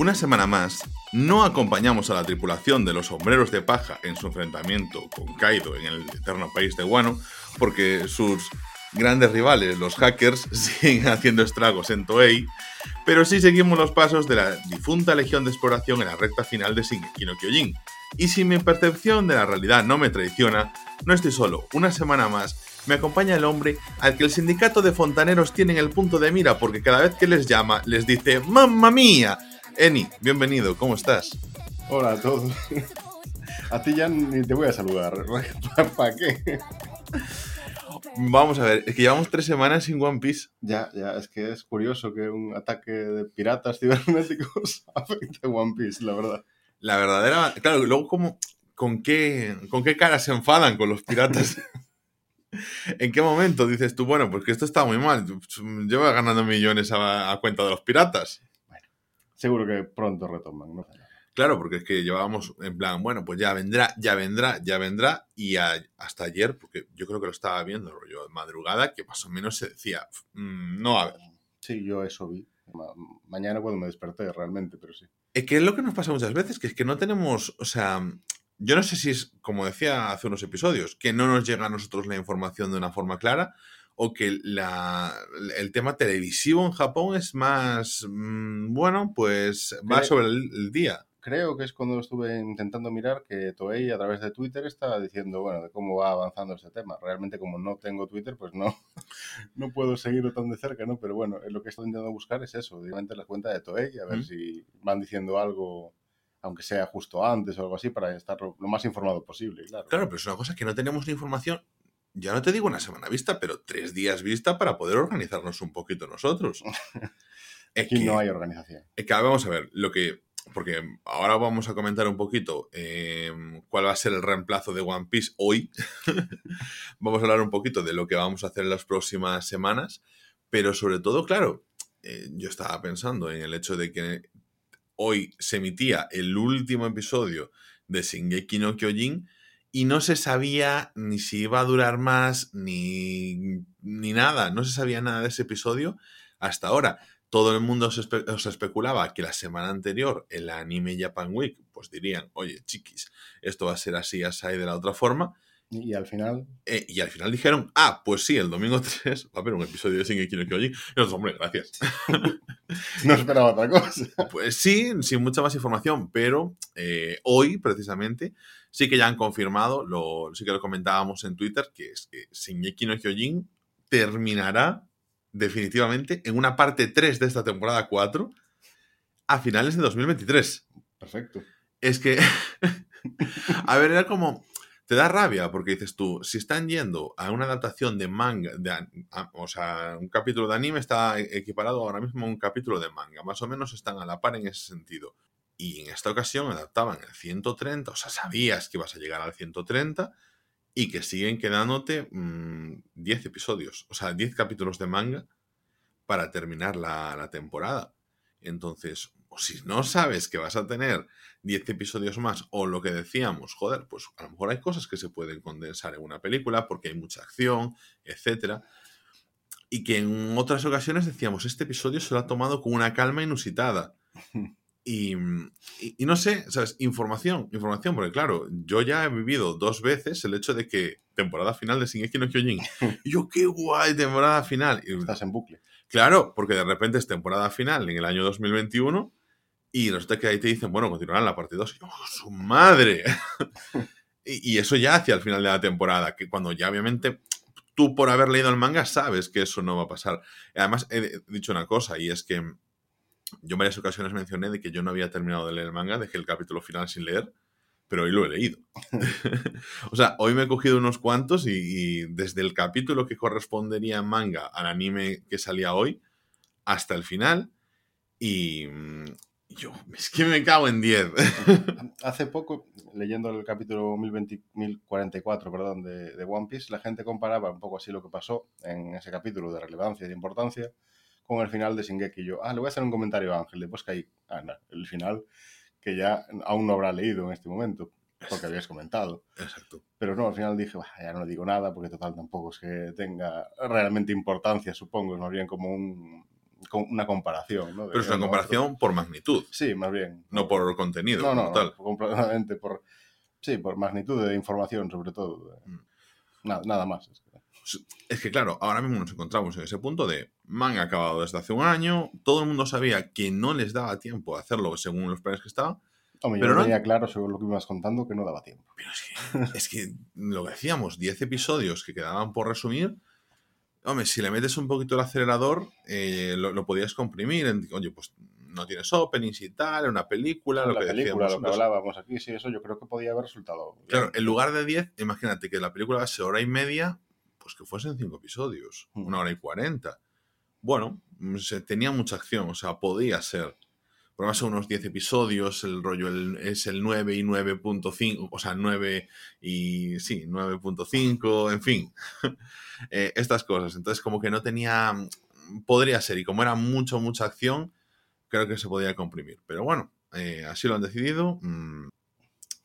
Una semana más, no acompañamos a la tripulación de los sombreros de paja en su enfrentamiento con Kaido en el eterno país de Wano, porque sus grandes rivales, los hackers, siguen haciendo estragos en Toei, pero sí seguimos los pasos de la difunta Legión de Exploración en la recta final de Shingeki no Kyojin. Y si mi percepción de la realidad no me traiciona, no estoy solo. Una semana más me acompaña el hombre al que el sindicato de fontaneros tiene en el punto de mira porque cada vez que les llama les dice ¡Mamma mía! Eni, bienvenido, ¿cómo estás? Hola a todos. A ti ya ni te voy a saludar. ¿Para qué? Vamos a ver, es que llevamos tres semanas sin One Piece. Ya, ya, es que es curioso que un ataque de piratas cibernéticos afecte a One Piece, la verdad. La verdadera. Claro, luego, como, ¿con, qué, ¿con qué cara se enfadan con los piratas? ¿En qué momento dices tú, bueno, pues que esto está muy mal? Lleva ganando millones a, a cuenta de los piratas. Seguro que pronto retoman, ¿no? Claro, porque es que llevábamos en plan, bueno, pues ya vendrá, ya vendrá, ya vendrá, y a- hasta ayer, porque yo creo que lo estaba viendo, rollo de madrugada, que más o menos se decía, "Mm, no, a ver. Sí, yo eso vi. Ma- mañana cuando me desperté realmente, pero sí. Es que es lo que nos pasa muchas veces, que es que no tenemos, o sea, yo no sé si es, como decía hace unos episodios, que no nos llega a nosotros la información de una forma clara, o que la, el tema televisivo en Japón es más, mm, bueno, pues va Cre- sobre el, el día. Creo que es cuando estuve intentando mirar que Toei a través de Twitter estaba diciendo, bueno, de cómo va avanzando este tema. Realmente como no tengo Twitter, pues no, no puedo seguirlo tan de cerca, ¿no? Pero bueno, lo que estoy intentando buscar es eso, directamente la cuenta de Toei, a ver Mm. si van diciendo algo, aunque sea justo antes o algo así, para estar lo, lo más informado posible, claro. Claro, pero es una cosa que no tenemos ni información, ya no te digo una semana vista, pero tres días vista para poder organizarnos un poquito nosotros. Es Aquí que- no hay organización. Es que vamos a ver, lo que. Porque ahora vamos a comentar un poquito eh, cuál va a ser el reemplazo de One Piece hoy. vamos a hablar un poquito de lo que vamos a hacer en las próximas semanas. Pero sobre todo, claro, eh, yo estaba pensando en el hecho de que hoy se emitía el último episodio de Shingeki no Kyojin y no se sabía ni si iba a durar más ni, ni nada. No se sabía nada de ese episodio hasta ahora todo el mundo se, espe- especulaba que la semana anterior, en la Anime Japan Week, pues dirían, oye, chiquis, esto va a ser así, así de la otra forma. Y, al final, Eh, y al final dijeron, ah, pues sí, el domingo 3 va a haber un episodio de Shingeki no Kyojin. Y nosotros, hombre, gracias. no esperaba otra cosa. Pues sí, sin mucha más información, pero eh, hoy, precisamente, sí que ya han confirmado, lo, sí que lo comentábamos en Twitter, que es que Shingeki no Kyojin terminará definitivamente en una parte 3 de esta temporada 4 a finales de 2023. Perfecto. Es que, a ver, era como, te da rabia porque dices tú, si están yendo a una adaptación de manga, o sea, un capítulo de anime está equiparado ahora mismo a un capítulo de manga, más o menos están a la par en ese sentido. Y en esta ocasión adaptaban el 130, o sea, sabías que ibas a llegar al 130 y que siguen quedándote mm, 10 episodios, o sea, 10 capítulos de manga para terminar la temporada. Entonces, o si no sabes que vas a tener 10 episodios más, o lo que decíamos, joder, pues a lo mejor hay cosas que se pueden condensar en una película porque hay mucha acción, etcétera. Y que en otras ocasiones decíamos, este episodio se lo ha tomado con una calma inusitada. Y, y- y no sé, ¿sabes? Información, información, porque claro, yo ya he vivido dos veces el hecho de que temporada final de Shingeki no Kyojin. Y yo, qué guay, temporada final. Y Estás en bucle. Claro, porque de repente es temporada final en el año 2021 y resulta que ahí te dicen, bueno, continuarán la parte 2. Y yo, ¡oh, su madre! y, y eso ya hacia el final de la temporada, que cuando ya obviamente tú por haber leído el manga sabes que eso no va a pasar. Además, he dicho una cosa y es que yo en varias ocasiones mencioné de que yo no había terminado de leer el manga, dejé el capítulo final sin leer, pero hoy lo he leído. o sea, hoy me he cogido unos cuantos y, y desde el capítulo que correspondería en manga al anime que salía hoy hasta el final y mm, yo, es que me cago en 10. Hace poco, leyendo el capítulo 1020 1044 perdón, de, de One Piece, la gente comparaba un poco así lo que pasó en ese capítulo de relevancia y de importancia con el final de Shingeki. Y yo, ah, le voy a hacer un comentario a Ángel, después que hay, ah, no, el final que ya aún no habrá leído en este momento, porque habías comentado. Exacto. Pero no, al final dije, "Bah, ya no digo nada, porque total tampoco es que tenga realmente importancia, supongo, es más bien como un, una comparación, ¿no? De Pero es una comparación otro. por magnitud, Sí, más bien. no por contenido No, no, no, tal. completamente por... Sí, por magnitud de información, sobre todo. Mm. Nada, nada más. es que- claro, ahora mismo nos encontramos en ese punto de manga acabado desde hace un año, todo el mundo sabía que no les daba tiempo a hacerlo según los planes que estaban, Hombre, Pero yo no- tenía claro, según lo que ibas contando, que no daba tiempo. pero es que, es que lo que decíamos, 10 episodios que quedaban por resumir, hombre, si le metes un poquito el acelerador, eh, lo, lo podías comprimir, en- oye, pues no tienes openings y tal, una película, lo la que película, decíamos lo que hablábamos aquí, sí, eso yo creo que podía haber resultado. bien. Claro, en lugar de 10, imagínate que la película sea hora y media, pues que fuesen 5 episodios, Mm. una hora y 40. Bueno, se, tenía mucha acción, o sea, podía ser. Además son unos 10 episodios, el rollo es el 9 y 9.5, o sea, 9 y sí, 9.5, en fin, Eh, estas cosas. Entonces como que no tenía, podría ser, y como era mucho, mucha acción, creo que se podía comprimir. Pero bueno, eh, así lo han decidido. mm,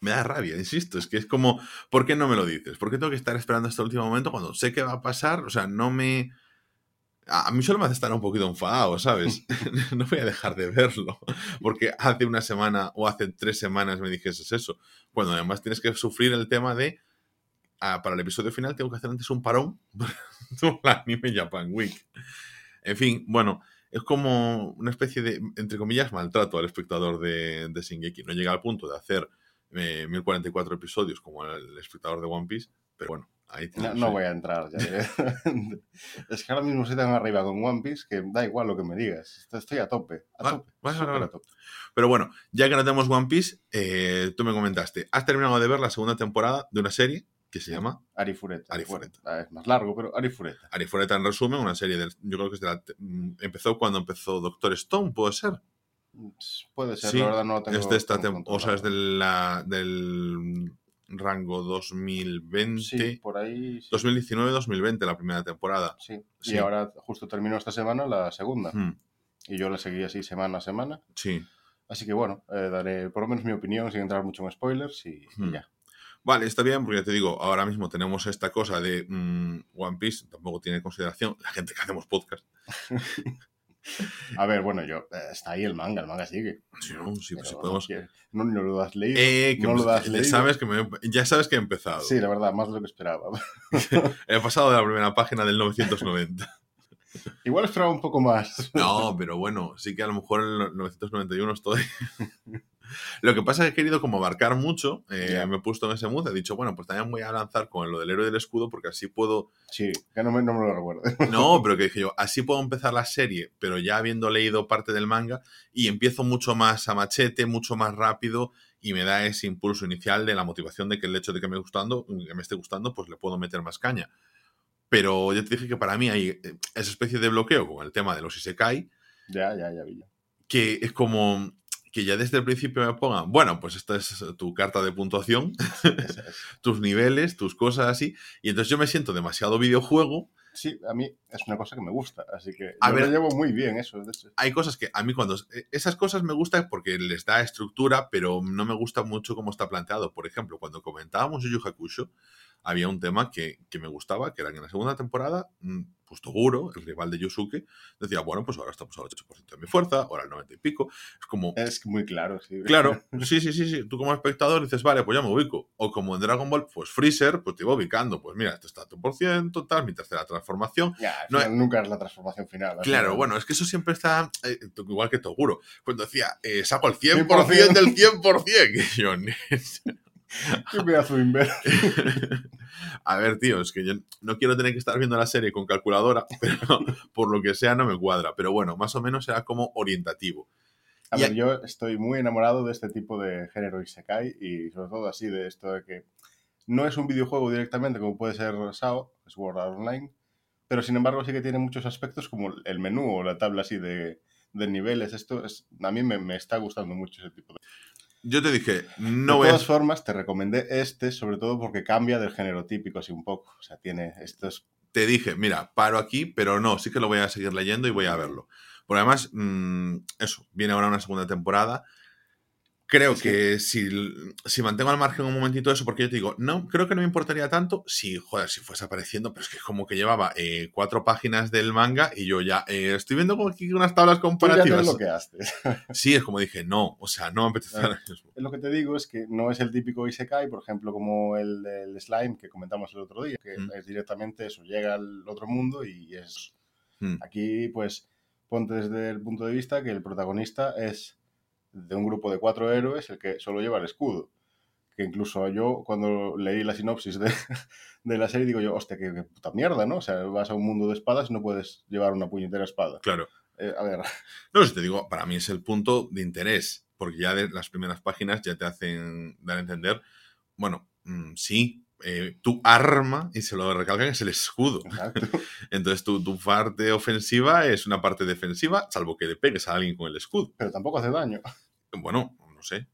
me da rabia, insisto, es que es como, ¿por qué no me lo dices? ¿Por qué tengo que estar esperando hasta el último momento cuando sé que va a pasar? O sea, no me... A mí solo me hace estar un poquito enfadado, ¿sabes? no voy a dejar de verlo, porque hace una semana o hace tres semanas me dijeses eso, cuando además tienes que sufrir el tema de, ah, para el episodio final tengo que hacer antes un parón por la Anime Japan Week. En fin, bueno, es como una especie de, entre comillas, maltrato al espectador de, de Shingeki. No llega al punto de hacer eh, 1044 episodios como el espectador de One Piece, pero bueno, ahí No, voy a entrar ya. es que ahora mismo estoy tan arriba con One Piece que da igual lo que me digas. Estoy- a tope. A Va- tope. vale, súper vale, a tope. Pero bueno, ya que no tenemos One Piece, eh, tú me comentaste, has terminado de ver la segunda temporada de una serie que se llama Ari Fureta. Ari Bueno, Fureta. ah, es más largo, pero Ari Fureta. Arifureta en resumen, una serie del, yo creo que es de la, mm, empezó cuando empezó Doctor Stone, puede ser. Puede ser, Sí, la verdad no lo tengo. es de esta tengo tem- o sea, es de la- del rango 2020, Sí, por ahí. sí. 2019-2020 la primera temporada. Sí. Sí. Y ahora justo terminó esta semana la segunda. Hmm, Y yo la seguí así semana a semana. sí. Así que bueno, eh, daré por lo menos mi opinión sin entrar mucho en spoilers y, y Hmm. ya. Vale, está bien, porque ya te digo, ahora mismo tenemos esta cosa de mm, One Piece, tampoco tiene consideración la gente que hacemos podcast. A ver, bueno, yo eh, está ahí el manga, el manga sigue. Sí, no, sí, pues no podemos. quiere- No, no lo has leído. Eh, no lo pues, has ya leído. sabes que me- ya sabes que he empezado. Sí, la verdad, más de lo que esperaba. He pasado de la primera página del 990. Igual esperaba un poco más. No, pero bueno, sí que a lo mejor en el 991 estoy. Lo que pasa es que he querido como abarcar mucho, eh, me he puesto en ese mood, he dicho, bueno, pues también voy a lanzar con lo del héroe del escudo porque así puedo... Sí, que no me, no me lo recuerdo. No, pero que dije yo, así puedo empezar la serie, pero ya habiendo leído parte del manga y empiezo mucho más a machete, mucho más rápido y me da ese impulso inicial de la motivación de que el hecho de que me, gustando, que me esté gustando, pues le puedo meter más caña. Pero yo te dije que para mí hay eh, esa especie de bloqueo con el tema de los Isekai, ya, ya, ya vi. ya. que es como que ya desde el principio me pongan, bueno, pues esta es tu carta de puntuación, Es- tus niveles, tus cosas así, y entonces yo me siento demasiado videojuego. Sí, a mí es una cosa que me gusta, así que A yo ver. lo llevo muy bien eso. de hecho. Hay cosas que a mí cuando... eh, Esas cosas me gustan porque les da estructura, pero no me gusta mucho cómo está planteado. Por ejemplo, cuando comentábamos Yu Yu Hakusho, había un tema que, que me gustaba, que era que en la segunda temporada, mm, pues Toguro, el rival de Yusuke, decía, bueno, pues ahora estamos al 8% de mi fuerza, ahora al 90 y pico. Es como, Es muy claro, sí. Claro, sí, sí, sí, sí. Tú como espectador dices, vale, pues ya me ubico. O como en Dragon Ball, pues Freezer, pues te iba ubicando. Pues mira, esto está a tu por ciento, tal, mi tercera transformación. Ya, No final nunca es la transformación final. Claro, bueno, es que eso siempre está eh, igual que Toguro. Cuando decía, eh, saco el 100%, 100% del 100%. Y yo, Qué pedazo de imbécil. a ver, tío, es que yo no quiero tener que estar viendo la serie con calculadora, pero por lo que sea no me cuadra. Pero bueno, más o menos era como orientativo. A Y ver, a- yo estoy muy enamorado de este tipo de género Isekai y sobre todo así de esto de que no es un videojuego directamente como puede ser SAO, Sword Art Online, pero sin embargo sí que tiene muchos aspectos como el menú o la tabla así de, de niveles. Esto es, a mí me, me está gustando mucho ese tipo de... Yo te dije, no de voy a todas formas, te recomendé este sobre todo porque cambia del género típico así un poco. O sea, tiene estos... te dije, mira, paro aquí, pero no, sí que lo voy a seguir leyendo y voy a verlo. Porque además, mm, eso, viene ahora una segunda temporada. Creo Es que, si, si mantengo al margen un momentito eso, porque yo te digo, no, creo que no me importaría tanto si, joder, si fuese apareciendo, pero es que es como que llevaba eh, cuatro páginas del manga y yo ya eh, estoy viendo como aquí unas tablas Tú ya te comparativas. Sí, es como dije, no, o sea, no me apetece mismo. Lo que te digo es que no es el típico Isekai, por ejemplo, como el del slime que comentamos el otro día, que Mm. es directamente eso, llega al otro mundo y es... Mm. Aquí, pues, ponte desde el punto de vista que el protagonista es de un grupo de cuatro héroes el que solo lleva el escudo. Que incluso yo, cuando leí la sinopsis de, de la serie, digo yo, hostia, qué, qué puta mierda, ¿no? O sea, vas a un mundo de espadas y no puedes llevar una puñetera espada. Claro. Eh, a ver, No, si te digo, para mí es el punto de interés, porque ya de las primeras páginas ya te hacen dar a entender, bueno, mm, sí, eh, tu arma, y se lo recalcan, es el escudo. exacto. Entonces tu, tu parte ofensiva es una parte defensiva, salvo que le pegues a alguien con el escudo. Pero tampoco hace daño. Bueno, no sé.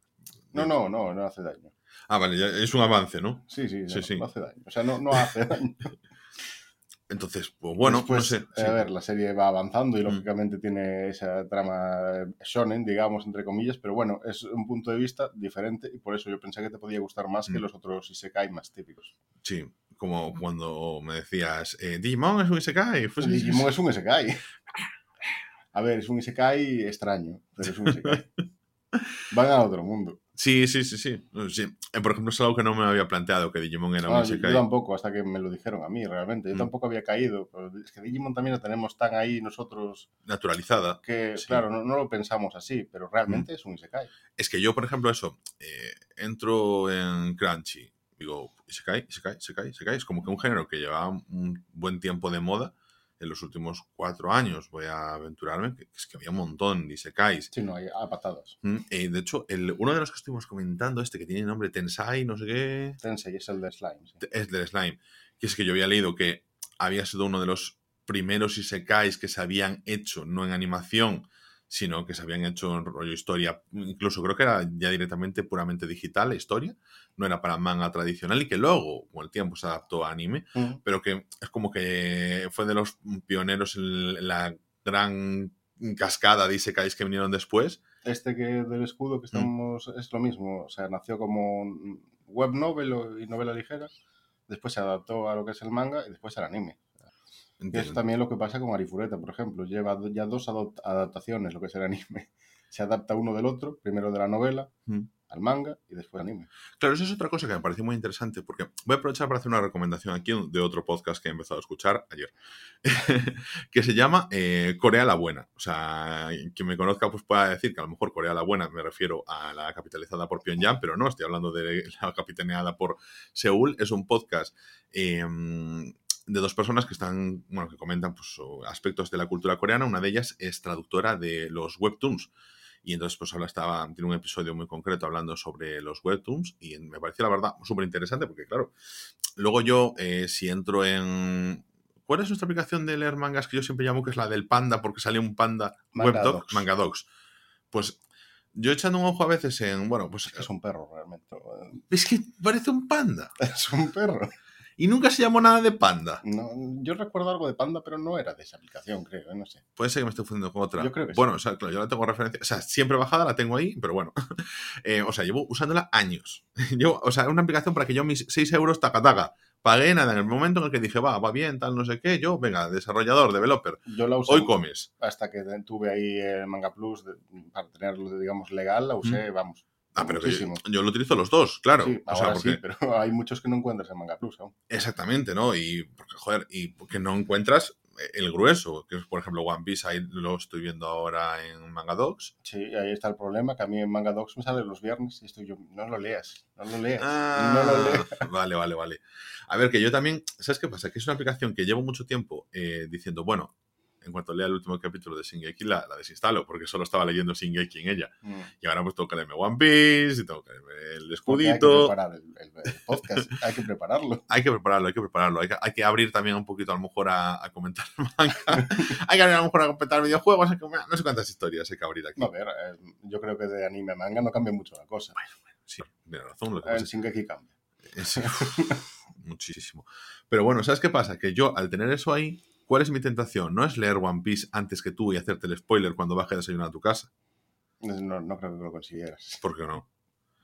No, no, no, no hace daño. Ah, vale, ya es un avance, ¿no? Sí, sí, Sí, no, sí. no hace daño. O sea, no, no hace daño. Entonces, pues bueno, Después, no sé. eh, sí. A ver, la serie va avanzando y Mm. lógicamente tiene esa trama shonen, digamos, entre comillas, pero bueno, es un punto de vista diferente y por eso yo pensé que te podía gustar más que Mm. los otros Isekai más típicos. Sí, como cuando me decías, eh, Digimon es un Isekai. Pues, Digimon es un Isekai. A ver, es un Isekai extraño, pero es un Isekai. Van a otro mundo. Sí, sí, sí, sí. Sí. Eh, Por ejemplo, es algo que no me había planteado, que Digimon era un Ah, yo, yo Isekai. tampoco, hasta que me lo dijeron a mí, realmente. Yo Mm. tampoco había caído. Pero es que Digimon también lo tenemos tan ahí nosotros Naturalizada. que, Sí. claro, no, no lo pensamos así, pero realmente es un Isekai. Es que yo, por ejemplo, eso, eh, entro en Crunchy, digo, Isekai, Isekai, Isekai, Isekai. Es como que un género que llevaba un buen tiempo de moda en los últimos cuatro años, voy a aventurarme, que es que había un montón de Isekais. Sí, no, hay a patadas. Mm, eh, de hecho, el, uno de los que estuvimos comentando, este que tiene nombre Tensai, no sé qué, Tensei es el de Slime. sí. es del slime. Que es que yo había leído que había sido uno de los primeros isekais que se habían hecho, no en animación, sino que se habían hecho en rollo historia. Incluso creo que era ya directamente puramente digital la historia. No era para manga tradicional y que luego, con el tiempo, se adaptó a anime. Mm. Pero que es como que fue de los pioneros en la gran cascada de isekais que vinieron después. Este que del escudo Mm. que estamos es lo mismo. O sea, nació como un web novel y novela ligera. Después se adaptó a lo que es el manga y después al anime. Entiendo. también lo que pasa con Arifureta, por ejemplo. Lleva ya dos adaptaciones, lo que es el anime. Se adapta uno del otro, primero de la novela Mm. al manga y después al anime. Claro, eso es otra cosa que me pareció muy interesante, porque voy a aprovechar para hacer una recomendación aquí de otro podcast que he empezado a escuchar ayer, que se llama eh, Corea la Buena. O sea, quien me conozca pues pueda decir que a lo mejor Corea la Buena me refiero a la capitalizada por Pyongyang, pero no, estoy hablando de la capitaneada por Seúl. Es un podcast eh, de dos personas que están, bueno, que comentan pues, aspectos de la cultura coreana. Una de ellas es traductora de los webtoons. Y entonces, pues habla, estaba, tiene un episodio muy concreto hablando sobre los webtoons y me pareció, la verdad, súper interesante porque, claro, luego yo, eh, si entro en... ¿Cuál es nuestra aplicación de leer mangas que yo siempre llamo que es la del panda porque sale un panda Manga webdoc, Docs. manga docs? Pues yo echando un ojo a veces en, bueno, pues Es un perro, realmente. es que parece un panda Es un perro. Y nunca se llamó nada de panda. No, yo recuerdo algo de Panda, pero no era de esa aplicación, creo. ¿eh? No sé. Puede ser que me esté fundiendo con otra. Yo creo que sí. bueno, o sea, claro, yo la tengo referencia. O sea, siempre bajada la tengo ahí, pero bueno. Eh, o sea, llevo usándola años. Llevo, o sea, una aplicación para que yo mis 6 euros taca taca. Pagué nada en el momento en el que dije, va, va bien, tal, no sé qué. Yo, venga, desarrollador, developer, Yo la usé hoy comes. hasta que tuve ahí el Manga Plus de- para tenerlo, digamos, legal. La usé, vamos. Ah, pero que yo, lo utilizo los dos, claro. Sí, o sea, ahora porque, sí, pero hay muchos que no encuentras en Manga Plus aún. Exactamente, ¿no? Y porque, joder, y porque no encuentras el grueso, que es, por ejemplo, One Piece, ahí lo estoy viendo ahora en Manga Docs. Sí, ahí está el problema, que a mí en Manga Docs me sale los viernes y estoy yo, no lo leas, no lo leas, Ah, no lo leas. Vale, vale, vale. A ver, que yo también, ¿sabes qué pasa? Que es una aplicación que llevo mucho tiempo eh, diciendo, bueno, en cuanto lea el último capítulo de Shingeki, la, la desinstalo, porque solo estaba leyendo Shingeki en ella. Mm. Y ahora pues tengo que leerme One Piece, y tengo que leerme el Porque Hay que escudito. preparar el, el- el podcast, hay que prepararlo. Hay que prepararlo, hay que prepararlo. Hay que, hay que abrir también un poquito a lo mejor a, a comentar manga. hay que abrir a lo mejor a comentar videojuegos. que- no sé cuántas historias hay que abrir aquí. No, a ver, eh, yo creo que de anime a manga no cambia mucho la cosa. Sí, tiene razón. Lo que pasa Shingeki cambia. es- muchísimo. Pero bueno, ¿sabes qué pasa? Que yo, al tener eso ahí, ¿cuál es mi tentación? No es leer One Piece antes que tú y hacerte el spoiler cuando baje a desayunar a tu casa. No, no creo que lo consiguieras. ¿Por qué no?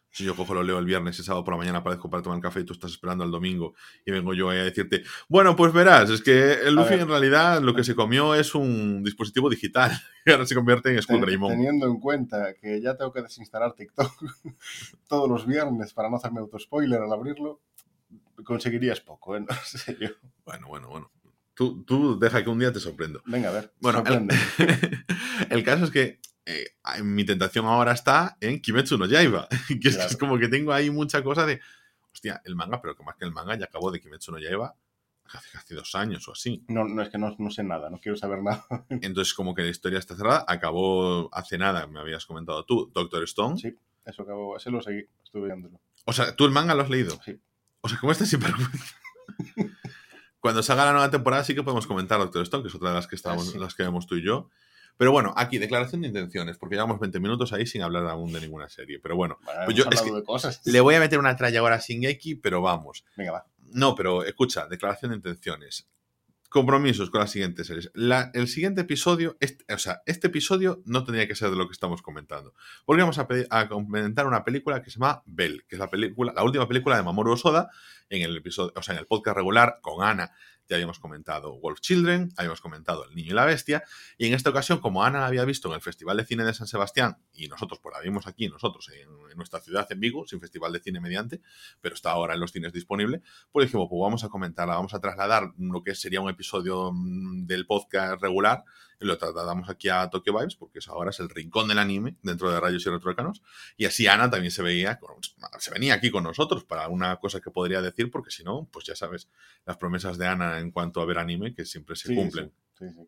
Si yo cojo, lo leo el viernes y sábado por la mañana aparezco para tomar café y tú estás esperando el domingo y vengo yo ahí a decirte, bueno, pues verás, es que el Luffy en realidad lo que se comió es un dispositivo digital y ahora se convierte en Skull Ten-. Teniendo en cuenta que ya tengo que desinstalar TikTok todos los viernes para no hacerme autospoiler al abrirlo, conseguirías poco, ¿eh? No sé yo. Bueno, bueno, bueno. Tú, tú deja que un día te sorprendo. Venga, a ver. Bueno, el, el caso es que eh, mi tentación ahora está en Kimetsu no Yaiba, que es, Claro. es como que tengo ahí mucha cosa de, hostia, el manga, pero que más que el manga ya acabó de Kimetsu no Yaiba hace casi dos años o así. No, no es que no, no sé nada, no quiero saber nada. Entonces como que la historia está cerrada, acabó hace nada, me habías comentado tú, Doctor Stone. Sí, eso acabó, ese lo seguí, estuve viéndolo. O sea, tú el manga lo has leído. Sí. O sea, ¿cómo estás sin vergüenza? Cuando salga la nueva temporada sí que podemos comentar Doctor Stone, que es otra de las que estábamos, Ah, sí. las que vemos tú y yo. Pero bueno, aquí, declaración de intenciones, porque llevamos 20 minutos ahí sin hablar aún de ninguna serie. Pero bueno, Bueno, Pues hemos yo- es hablado que de cosas. le voy a meter una tralla ahora sin X, pero vamos. Venga, va. No, pero escucha, declaración de intenciones. Compromisos con las siguientes series. El siguiente episodio, este- o sea, este episodio no tendría que ser de lo que estamos comentando. Porque vamos a comentar una película que se llama Bell, que es la película, la última película de Mamoru Osoda, en el episodio, o sea, en el podcast regular con Ana. Ya habíamos comentado Wolf Children, habíamos comentado El Niño y la Bestia, y en esta ocasión, como Ana la había visto en el Festival de Cine de San Sebastián, y nosotros pues la vimos aquí, nosotros en, en nuestra ciudad, en Vigo, sin Festival de Cine mediante, pero está ahora en los cines disponible, pues dijimos, pues vamos a comentarla, vamos a trasladar lo que sería un episodio mm, del podcast regular lo trasladamos aquí a Tokyo Vibes, porque eso ahora es el rincón del anime dentro de Rayos y Retrocanos. Y así Ana también se veía, se venía aquí con nosotros para una cosa que podría decir, porque si no, pues ya sabes, las promesas de Ana en cuanto a ver anime que siempre se Sí, cumplen. Sí, sí.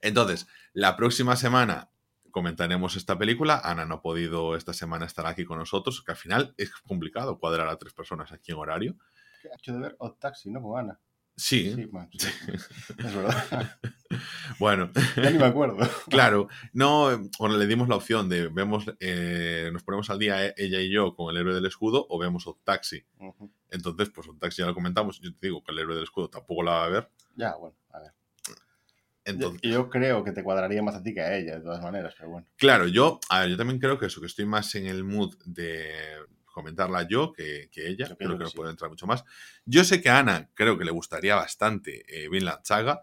Entonces, la próxima semana comentaremos esta película. Ana no ha podido esta semana estar aquí con nosotros, que al final es complicado cuadrar a tres personas aquí en horario. ¿Qué ha hecho de ver Odd Taxi, no? Con Ana. Sí, Sí, sí. es verdad. bueno, ya ni me acuerdo. claro, no, bueno, le dimos la opción de vemos, eh, nos ponemos al día eh, ella y yo con el héroe del escudo o vemos Odd Taxi. Entonces, pues Odd Taxi ya lo comentamos. Yo te digo que el héroe del escudo tampoco la va a ver. Ya, bueno, a ver. Entonces, Yo, yo creo que te cuadraría más a ti que a ella, de todas maneras, pero bueno. Claro, yo, a ver, yo también creo que eso, que estoy más en el mood de comentarla yo que, que ella. Yo Creo que que no sí. puede entrar mucho más. Yo sé que a Ana creo que le gustaría bastante eh, Vinland Saga,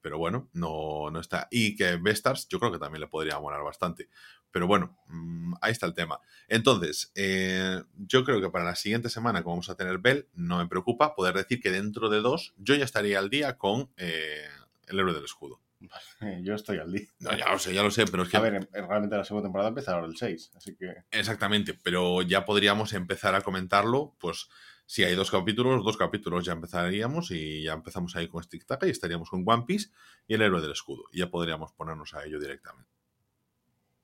pero bueno, no, no está. Y que Bestars yo creo que también le podría molar bastante. Pero bueno, mm, ahí está el tema. Entonces, eh, yo creo que para la siguiente semana, como vamos a tener Bell, no me preocupa poder decir que dentro de dos yo ya estaría al día con eh, el héroe del escudo. Yo estoy al día. No, ya lo sé, ya lo sé, pero es que... A ver, en- en- realmente la segunda temporada empieza ahora el 6, así que Exactamente, pero ya podríamos empezar a comentarlo, pues si hay dos capítulos, dos capítulos ya empezaríamos y ya empezamos ahí con Stick Taka y estaríamos con One Piece y el héroe del escudo. Y ya podríamos ponernos a ello directamente.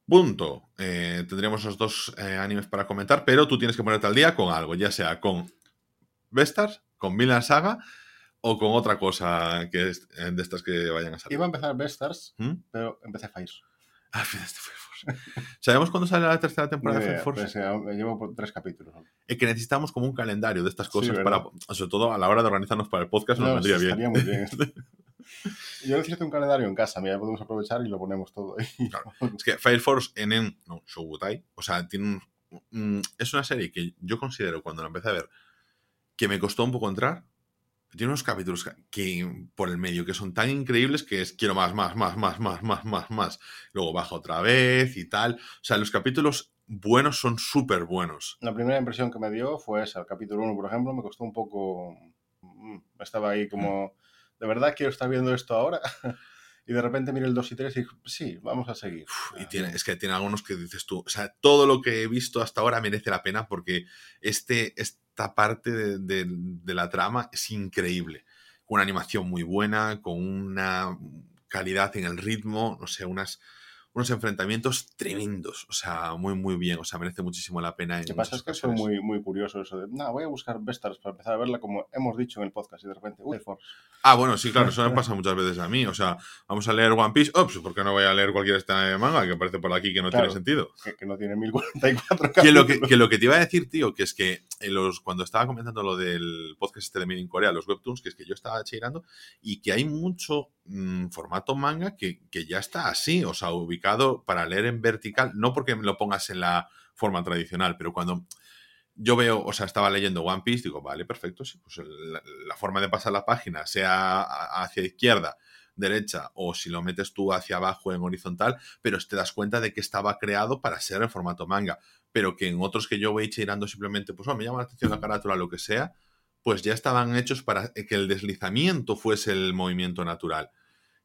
Punto. Eh, tendríamos esos dos eh, animes para comentar, pero tú tienes que ponerte al día con algo, ya sea con Bestars, con Vinland Saga o con otra cosa que es, eh, de estas que vayan a salir. iba a empezar Bestars, ¿Mm? pero empecé Fire. Ah, Fire Force. ¿Sabemos cuándo sale la tercera temporada de Fire Force? pues, eh, llevo por tres capítulos. Es que necesitamos como un calendario de estas cosas para, sobre todo a la hora de organizarnos para el podcast, nos No, vendría bien. muy bien. Yo necesito un calendario en casa, mira, podemos aprovechar y lo ponemos todo ahí. Claro. Es que Fire Force en no, Shogutai, o sea, tiene un, es una serie que yo considero cuando la empecé a ver que me costó un poco entrar. Tiene unos capítulos que- por el medio que son tan increíbles que es quiero más, más, más, más, más, más, más, más. Luego baja otra vez y tal. O sea, los capítulos buenos son súper buenos. La primera impresión que me dio fue esa, el capítulo 1, por ejemplo, me costó un poco... mm, Estaba ahí como, ¿de verdad quiero estar viendo esto ahora? y de repente miré el 2 y 3 y dije, sí, vamos a seguir. Uf, y tiene, es que tiene algunos que dices tú, o sea, todo lo que he visto hasta ahora merece la pena porque este, esta parte de, de- de la trama es increíble. Una animación muy buena, con una calidad en el ritmo, no sé, unas, unos enfrentamientos tremendos, o sea, muy, muy bien, o sea, merece muchísimo la pena. Lo que pasa es que ocasiones. muy, muy curioso eso de, no, voy a buscar Bestars para empezar a verla como hemos dicho en el podcast y de repente, uy, Force. Ah, bueno, sí, claro, eso me pasa muchas veces a mí, o sea, vamos a leer One Piece, oh, pues ¿por qué no voy a leer cualquier este manga que aparece por aquí que no Claro. tiene sentido? Que, que no tiene 1044 que lo que, lo que te iba a decir, tío, que es que en los, cuando estaba comentando lo del podcast este de Made in Corea, los webtoons, que es que yo estaba cheirando y que hay mucho mm, formato manga que, que, ya está así, o sea, ubicado para leer en vertical, no porque me lo pongas en la forma tradicional, pero cuando yo veo, o sea, estaba leyendo One Piece, digo, vale, perfecto, sí, pues la, forma de pasar la página, sea hacia izquierda, derecha, o si lo metes tú hacia abajo en horizontal, pero te das cuenta de que estaba creado para ser en formato manga, pero que en otros que yo voy cheirando simplemente, pues, oh, me llama la atención la carátula, lo que sea, pues ya estaban hechos para que el deslizamiento fuese el movimiento natural.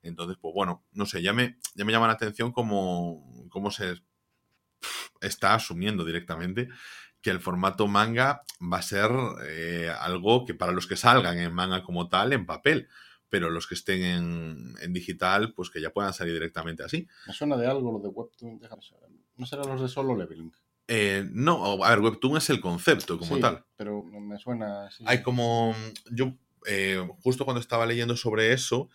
Entonces, pues bueno, no sé, ya me, ya me llama la atención cómo, cómo se está asumiendo directamente que el formato manga va a ser eh, algo que para los que salgan en manga como tal, en papel, pero los que estén en, digital, pues que ya puedan salir directamente así. Me suena de algo lo de Webtoon, ¿no serán los de solo leveling? Eh, no, a ver, Webtoon es el concepto como tal. Pero me suena Hay como. Yo, eh, justo cuando estaba leyendo sobre eso,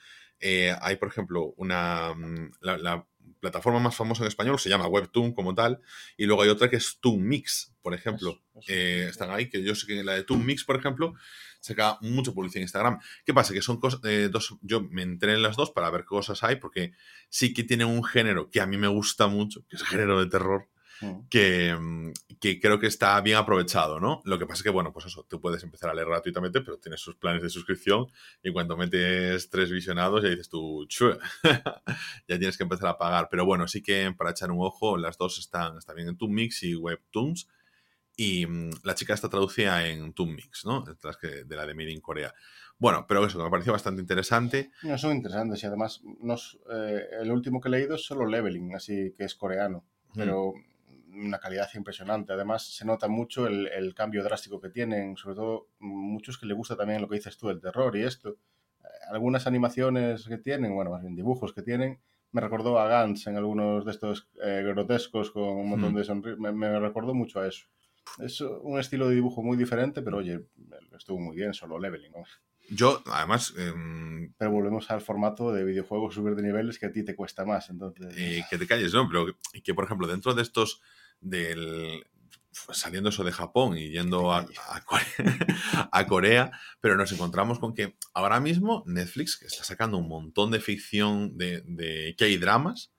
hay, por ejemplo, una. Mm, la, plataforma más famosa en español se llama Webtoon como tal, y luego hay otra que es Toon Mix, por ejemplo. Eh, están ahí, que yo sé que la de Toon Mix, por ejemplo, saca mucha publicidad en Instagram. ¿Qué pasa? Que son cosas, eh, dos, yo me entré en las dos para ver qué cosas hay, porque sí que tienen un género que a mí me gusta mucho, que es el género de terror, Mm, que, creo que está bien aprovechado, ¿no? Lo que pasa es que, bueno, pues eso, tú puedes empezar a leer gratuitamente, pero tienes sus planes de suscripción y cuando metes tres visionados ya dices tú, ya tienes que empezar a pagar. Pero bueno, sí que para echar un ojo, las dos están, están bien en Toonmix y Webtoons. Y mm, la chica está traducida en Toonmix, ¿no? de la de Made in Corea. Bueno, pero eso, me pareció bastante interesante. No, son interesantes y además nos, eh, el último que he leído es solo Leveling, así que es coreano. Pero una calidad impresionante. Además, se nota mucho el, cambio drástico que tienen, sobre todo muchos que le gusta también lo que dices tú, el terror y esto. Eh, algunas animaciones que tienen, bueno, más bien dibujos que tienen, me recordó a Gantz en algunos de estos eh, grotescos con un montón hmm. de sonrisas. Me, recordó mucho a eso. Es un estilo de dibujo muy diferente, pero oye, estuvo muy bien, solo leveling. Yo, además. Em, pero volvemos al formato de videojuegos subir de niveles que a ti te cuesta más. Entonces. Eh, que te calles, ¿no? Pero que, por ejemplo, dentro de estos del saliendo eso de Japón y yendo a, a, Corea, pero nos encontramos con que ahora mismo Netflix está sacando un montón de ficción de, de K-dramas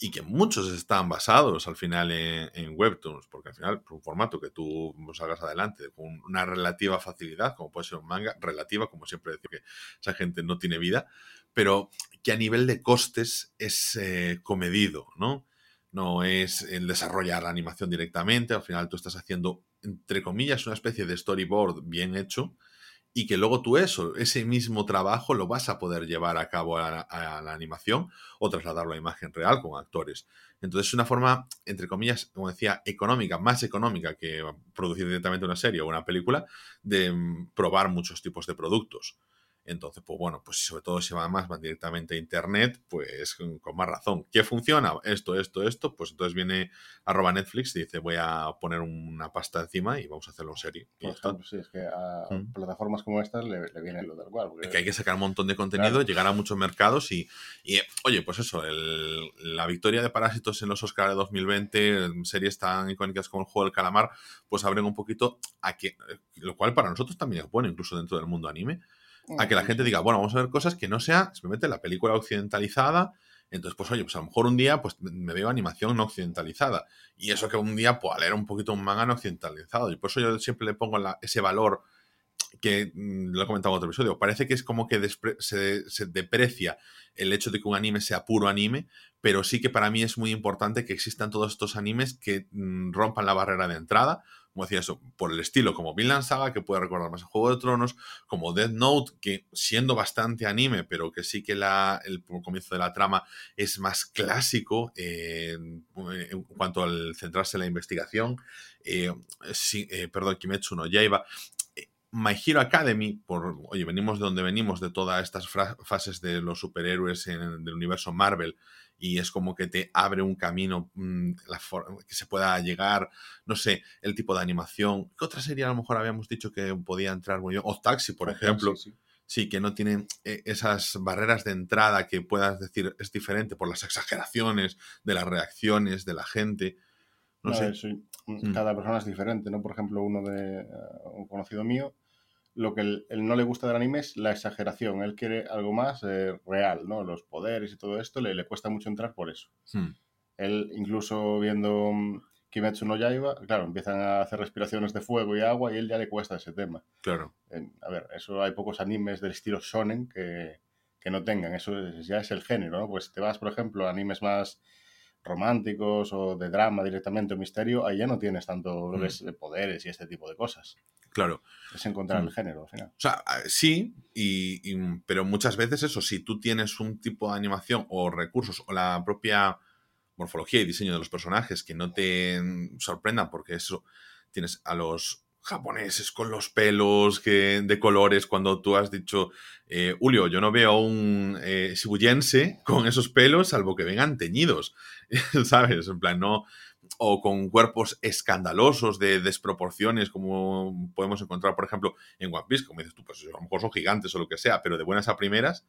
y que muchos están basados al final en, webtoons, porque al final es un formato que tú salgas adelante con una relativa facilidad, como puede ser un manga, relativa, como siempre decía que esa gente no tiene vida, pero que a nivel de costes es eh, comedido, ¿no? no es el desarrollar la animación directamente, al final tú estás haciendo, entre comillas, una especie de storyboard bien hecho y que luego tú eso, ese mismo trabajo lo vas a poder llevar a cabo a la, animación o trasladarlo a imagen real con actores. Entonces es una forma, entre comillas, como decía, económica, más económica que producir directamente una serie o una película, de mm, probar muchos tipos de productos. Entonces, pues bueno, pues sobre todo si va más van directamente a internet, pues con más razón. ¿Qué funciona? Esto, esto, esto, pues entonces viene arroba Netflix y dice voy a poner una pasta encima y vamos a hacerlo en serie. sí, es que a mm. plataformas como estas le, viene lo del cual. Es que hay que sacar un montón de contenido, llegar a muchos mercados y, oye, pues eso, la victoria de Parásitos en los Oscars de 2020, series tan icónicas como el juego del calamar, pues abren un poquito a que, lo cual para nosotros también es bueno, incluso dentro del mundo anime a que la gente diga, bueno, vamos a ver cosas que no sea simplemente la película occidentalizada. Entonces, pues oye, pues a lo mejor un día pues me veo animación no occidentalizada. Y eso que un día pueda leer un poquito un manga no occidentalizado. Y por eso yo siempre le pongo ese valor que mm, lo he comentado en otro episodio. Parece que es como que se, se, deprecia el hecho de que un anime sea puro anime, pero sí que para mí es muy importante que existan todos estos animes que mm, rompan la barrera de entrada como decía eso, por el estilo, como Vinland Saga, que puede recordar más a Juego de Tronos, como Death Note, que siendo bastante anime, pero que sí que la, el comienzo de la trama es más clásico en cuanto al centrarse en la investigación. Eh, eh, perdón, Kimetsu no Yaiba. My Hero Academy, por, oye, venimos de donde venimos, de todas estas fases de los superhéroes en, del universo Marvel, y es como que te abre un camino mm, la que se pueda llegar, no sé, el tipo de animación. ¿Qué otra serie a lo mejor habíamos dicho que podía entrar muy bien? O Taxi, por ejemplo. sí. que no tienen eh, esas barreras de entrada que puedas decir es diferente por las exageraciones de las reacciones de la gente. No, sé. Mm. Cada persona es diferente, ¿no? Por ejemplo, uno de eh, un conocido mío lo que él, él no le gusta del anime es la exageración. Él quiere algo más eh, real, ¿no? Los poderes y todo esto le, le cuesta mucho entrar por eso. Hmm. Él, incluso viendo mm, Kimetsu no Yaiba, claro, empiezan a hacer respiraciones de fuego y agua y él ya le cuesta ese tema. Claro. A ver, eso hay pocos animes del estilo shonen que, que no tengan, eso es- ya es el género, ¿no? Pues te vas, por ejemplo, a animes más románticos o de drama directamente o misterio, ahí ya no tienes tanto lo Mm. que es de poderes y este tipo de cosas. Claro. Es encontrar Mm. el género al final. O sea, ah, sí, y, y- pero muchas veces eso, si tú tienes un tipo de animación o recursos o la propia morfología y diseño de los personajes que no te mm, sorprendan, porque eso tienes a los japoneses con los pelos que, de colores, cuando tú has dicho, eh, Julio, yo no veo un eh, shibuyense con esos pelos, salvo que vengan teñidos, ¿sabes? En plan, no, o con cuerpos escandalosos de desproporciones, como podemos encontrar, por ejemplo, en One Piece, como dices tú, pues a lo mejor son gigantes o lo que sea, pero de buenas a primeras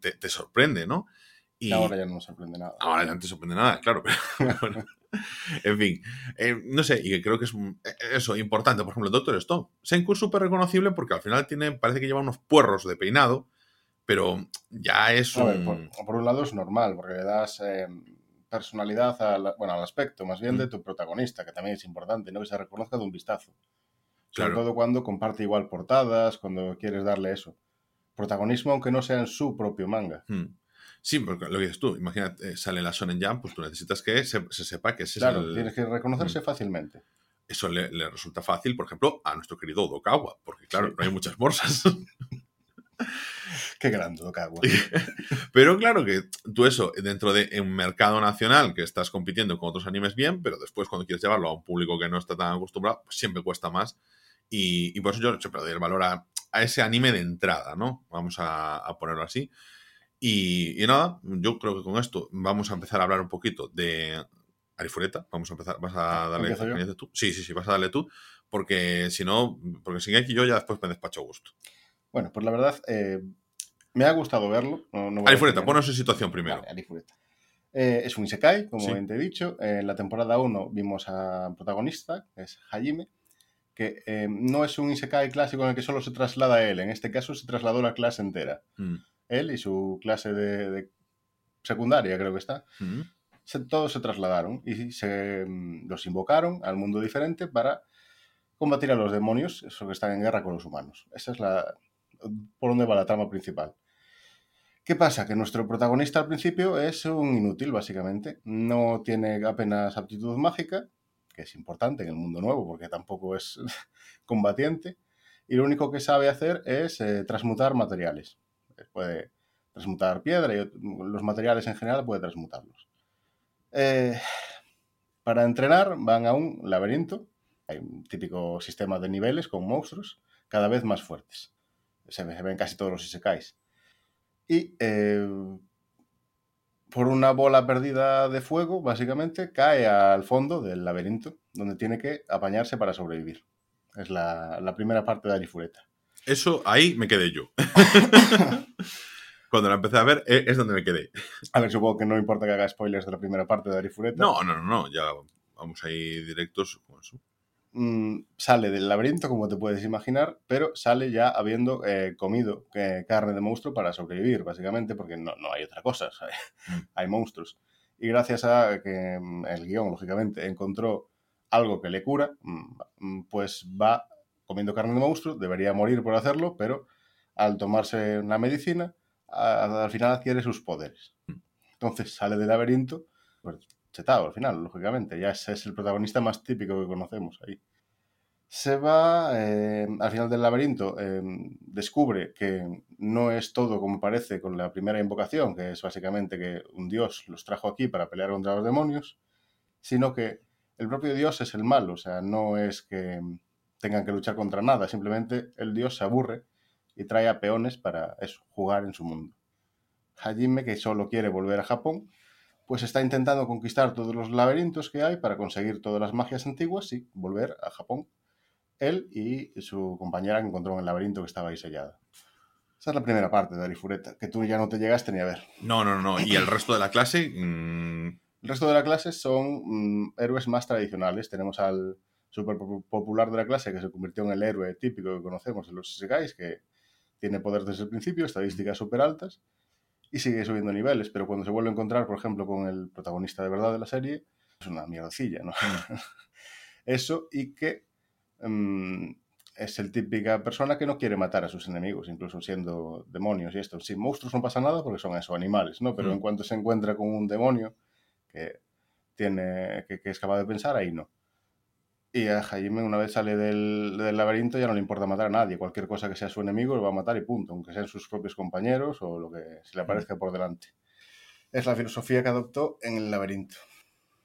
te sorprende, ¿no? Y Ahora ya no nos sorprende nada. ahora ya no te sorprende nada, claro, pero bueno. En fin, eh, no sé, y creo que es mm, eh, eso, importante. Por ejemplo, el Doctor Stone. Senku es súper reconocible porque al final tiene, parece que lleva unos puerros de peinado, pero ya es ver, por, por un lado es normal, porque le das eh, personalidad al, bueno, al aspecto más bien de Mm. tu protagonista, que también es importante, ¿no? Que se reconozca de un vistazo. Sobre Claro. todo cuando comparte igual portadas, cuando quieres darle eso. Protagonismo, aunque no sea en su propio manga. Hmm. Sí, porque lo que dices tú, imagínate, eh, sale la Shonen Jump, pues tú necesitas que se, se sepa que ese Claro, es el... tienes que reconocerse Mm. fácilmente. Eso le, le resulta fácil, por ejemplo, a nuestro querido Dokawa, porque claro, Sí. no hay muchas morsas. Qué grande, Dokawa. Pero claro que tú eso, dentro de un mercado nacional que estás compitiendo con otros animes bien, pero después cuando quieres llevarlo a un público que no está tan acostumbrado, pues siempre cuesta más. Y, y por eso yo siempre doy el valor a, a ese anime de entrada, ¿no? Vamos a, a ponerlo así. Y, y nada, yo creo que con esto vamos a empezar a hablar un poquito de Arifureta. Vamos a empezar, vas a darle tú. Sí, sí, sí, vas a darle tú, porque si no, porque sin aquí yo ya después me despacho a gusto. Bueno, pues la verdad, eh, me ha gustado verlo. No, no Arifureta, ponos en situación primero. Vale, Arifureta. Eh, es un Isekai, como Sí. bien te he dicho. En la temporada 1 vimos a protagonista, que es Hajime, que eh, no es un Isekai clásico en el que solo se traslada él. En este caso se trasladó la clase entera. Mm, Él y su clase de, de secundaria, creo que está. mm. Se- todos se trasladaron y se, mm, los invocaron al mundo diferente para combatir a los demonios, esos que están en guerra con los humanos. Esa es la por donde va la trama principal. ¿Qué pasa? Que nuestro protagonista al principio es un inútil, básicamente. No tiene apenas aptitud mágica, que es importante en el mundo nuevo porque tampoco es combatiente. Y lo único que sabe hacer es eh, transmutar materiales. Puede transmutar piedra y los materiales en general puede transmutarlos. Eh, para entrenar van a un laberinto. Hay un típico sistema de niveles con monstruos cada vez más fuertes. Se ven casi todos los isekais. Y eh, por una bola perdida de fuego, básicamente, cae al fondo del laberinto, donde tiene que apañarse para sobrevivir. Es la, la primera parte de Arifureta. Eso, ahí me quedé yo. Cuando la empecé a ver, eh, es donde me quedé. A ver, supongo que no importa que haga spoilers de la primera parte de Arifureta. No, no, no, no, ya vamos ahí directos con eso. Mm, sale del laberinto, como te puedes imaginar, pero sale ya habiendo eh, comido eh, carne de monstruo para sobrevivir, básicamente, porque no, no hay otra cosa, ¿sabes? Mm. hay monstruos. Y gracias a que mm, el guion, lógicamente, encontró algo que le cura, mm, pues va comiendo carne de monstruo, debería morir por hacerlo, pero al tomarse una medicina, a- al final adquiere sus poderes. Mm. Entonces sale del laberinto, pues chetado al final, lógicamente. Ya ese es el protagonista más típico que conocemos ahí. Se va eh, al final del laberinto, eh, descubre que no es todo como parece con la primera invocación, que es básicamente que un dios los trajo aquí para pelear contra los demonios, sino que el propio dios es el malo, o sea, no es que tengan que luchar contra nada, simplemente el dios se aburre y trae a peones para eso, jugar en su mundo. Hajime, que solo quiere volver a Japón, pues está intentando conquistar todos los laberintos que hay para conseguir todas las magias antiguas y volver a Japón. Él y su compañera que encontró en el laberinto que estaba ahí sellada. Esa es la primera parte de Arifureta, que tú ya no te llegaste ni a ver. No, no, no. Y el resto de la clase, mm, El resto de la clase son mm, héroes más tradicionales. Tenemos al súper popular de la clase que se convirtió en el héroe típico que conocemos en los Isekais, que tiene poder desde el principio, estadísticas súper altas y sigue subiendo niveles, pero cuando se vuelve a encontrar, por ejemplo, con el protagonista de verdad de la serie, es una mierdecilla, ¿no? Eso y que mm, es el típica persona que no quiere matar a sus enemigos, incluso siendo demonios y esto. Sin monstruos no pasa nada porque son eso, animales, ¿no? Pero en cuanto se encuentra con un demonio que tiene que, que es capaz de pensar, ahí no. Y a Jaime, una vez sale del, del, laberinto, ya no le importa matar a nadie. Cualquier cosa que sea su enemigo lo va a matar y punto, aunque sean sus propios compañeros o lo que se le aparezca por delante. Es la filosofía que adoptó en el laberinto.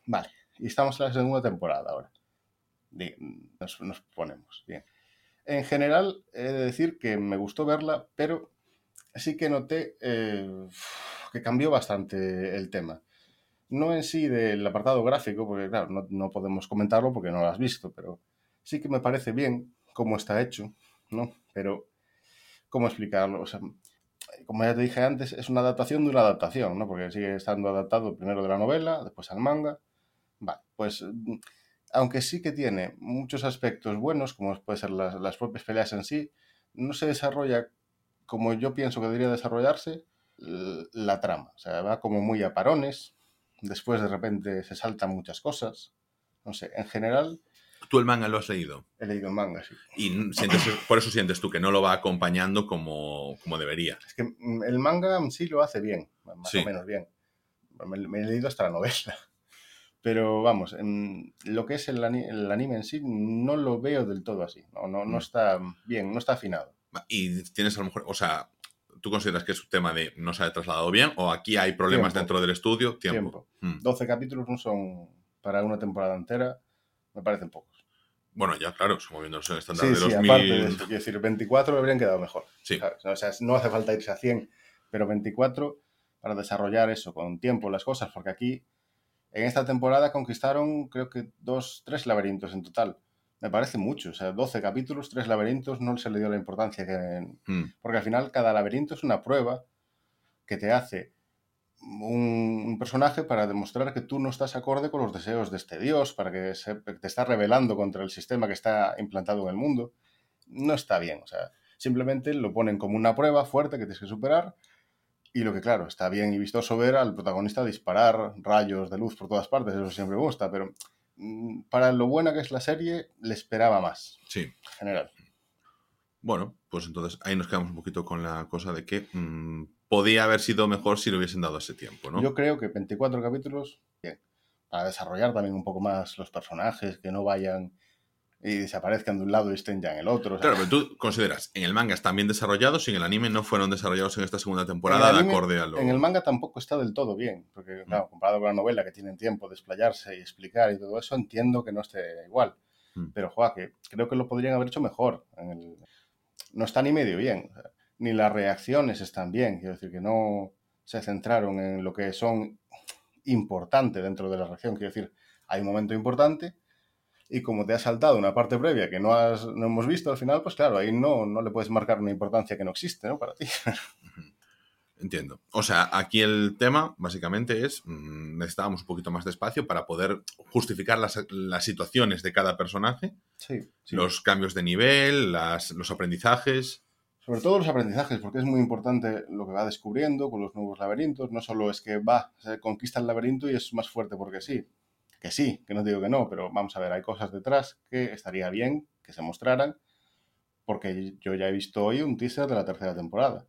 Vale, y estamos en la segunda temporada ahora. Nos, nos ponemos, bien. En general, he de decir que me gustó verla, pero sí que noté eh, que cambió bastante el tema no en sí del apartado gráfico, porque claro, no, podemos comentarlo porque no lo has visto, pero sí que me parece bien cómo está hecho, ¿no? Pero, ¿cómo explicarlo? Como ya te dije antes, es una adaptación de una adaptación, ¿no? Porque sigue estando adaptado primero de la novela, después al manga. Vale, pues aunque sí que tiene muchos aspectos buenos, como puede ser las propias peleas en sí, no se desarrolla como yo pienso que debería desarrollarse la trama. O sea, va como muy a parones, Después de repente se saltan muchas cosas. No sé, en general... ¿Tú el manga lo has leído? He leído el manga, sí. Y sientes, por eso sientes tú que no lo va acompañando como, como debería. Es que mm, el manga sí lo hace bien, más o menos bien. Me, he leído hasta la novela. Pero vamos, en lo que es el, el, anime en sí, no lo veo del todo así. No, no, no mm. está bien, no está afinado. Y tienes a lo mejor, o sea, ¿Tú consideras que es un tema de no se ha trasladado bien o aquí hay problemas dentro del estudio? Tiempo. 12 mm. capítulos no son para una temporada entera, me parecen pocos. Bueno, ya claro, moviéndose en el estándar de los sí, aparte de eso, quiero decir, 24 habrían quedado mejor. Sí. O sea, no hace falta irse a 100, pero 24 para desarrollar eso con tiempo las cosas, porque aquí en esta temporada conquistaron creo que dos, tres laberintos en total me parece mucho. O sea, 12 capítulos, 3 laberintos, no se le dio la importancia que... Hmm. Porque al final cada laberinto es una prueba que te hace un, personaje para demostrar que tú no estás acorde con los deseos de este dios, para que te está rebelando contra el sistema que está implantado en el mundo. No está bien. O sea, simplemente lo ponen como una prueba fuerte que tienes que superar. Y lo que, claro, está bien y vistoso ver al protagonista disparar rayos de luz por todas partes, eso siempre me gusta, pero Mm, para lo buena que es la serie, le esperaba más. Sí. En general. Bueno, pues entonces ahí nos quedamos un poquito con la cosa de que mm, podía haber sido mejor si le hubiesen dado ese tiempo, ¿no? Yo creo que 24 capítulos, bien. Para desarrollar también un poco más los personajes, que no vayan y desaparezcan de un lado y estén ya en el otro. Claro, pero tú consideras, en el manga están bien desarrollados y en el anime no fueron desarrollados en esta segunda temporada de acorde a lo... En el manga tampoco está del todo bien, porque mm. claro, comparado con la novela que tienen tiempo de explayarse y explicar y todo eso, entiendo que no esté igual. Mm. Pero, joa, que creo que lo podrían haber hecho mejor. No está ni medio bien, ni las reacciones están bien, quiero decir que no se centraron en lo que son importante dentro de la reacción, quiero decir, hay un momento importante y como te ha saltado una parte previa que no, has, no hemos visto al final, pues claro, ahí no, no le puedes marcar una importancia que no existe, ¿no? Para ti. Entiendo. O sea, aquí el tema básicamente es, mm, necesitábamos un poquito más de espacio para poder justificar las, las situaciones de cada personaje, sí, los cambios de nivel, las, los aprendizajes. Sobre todo los aprendizajes, porque es muy importante lo que va descubriendo con los nuevos laberintos. No solo es que va, se conquista el laberinto y es más fuerte porque sí, que sí, que no digo que no, pero vamos a ver, hay cosas detrás que estaría bien que se mostraran, porque yo ya he visto hoy un teaser de la tercera temporada.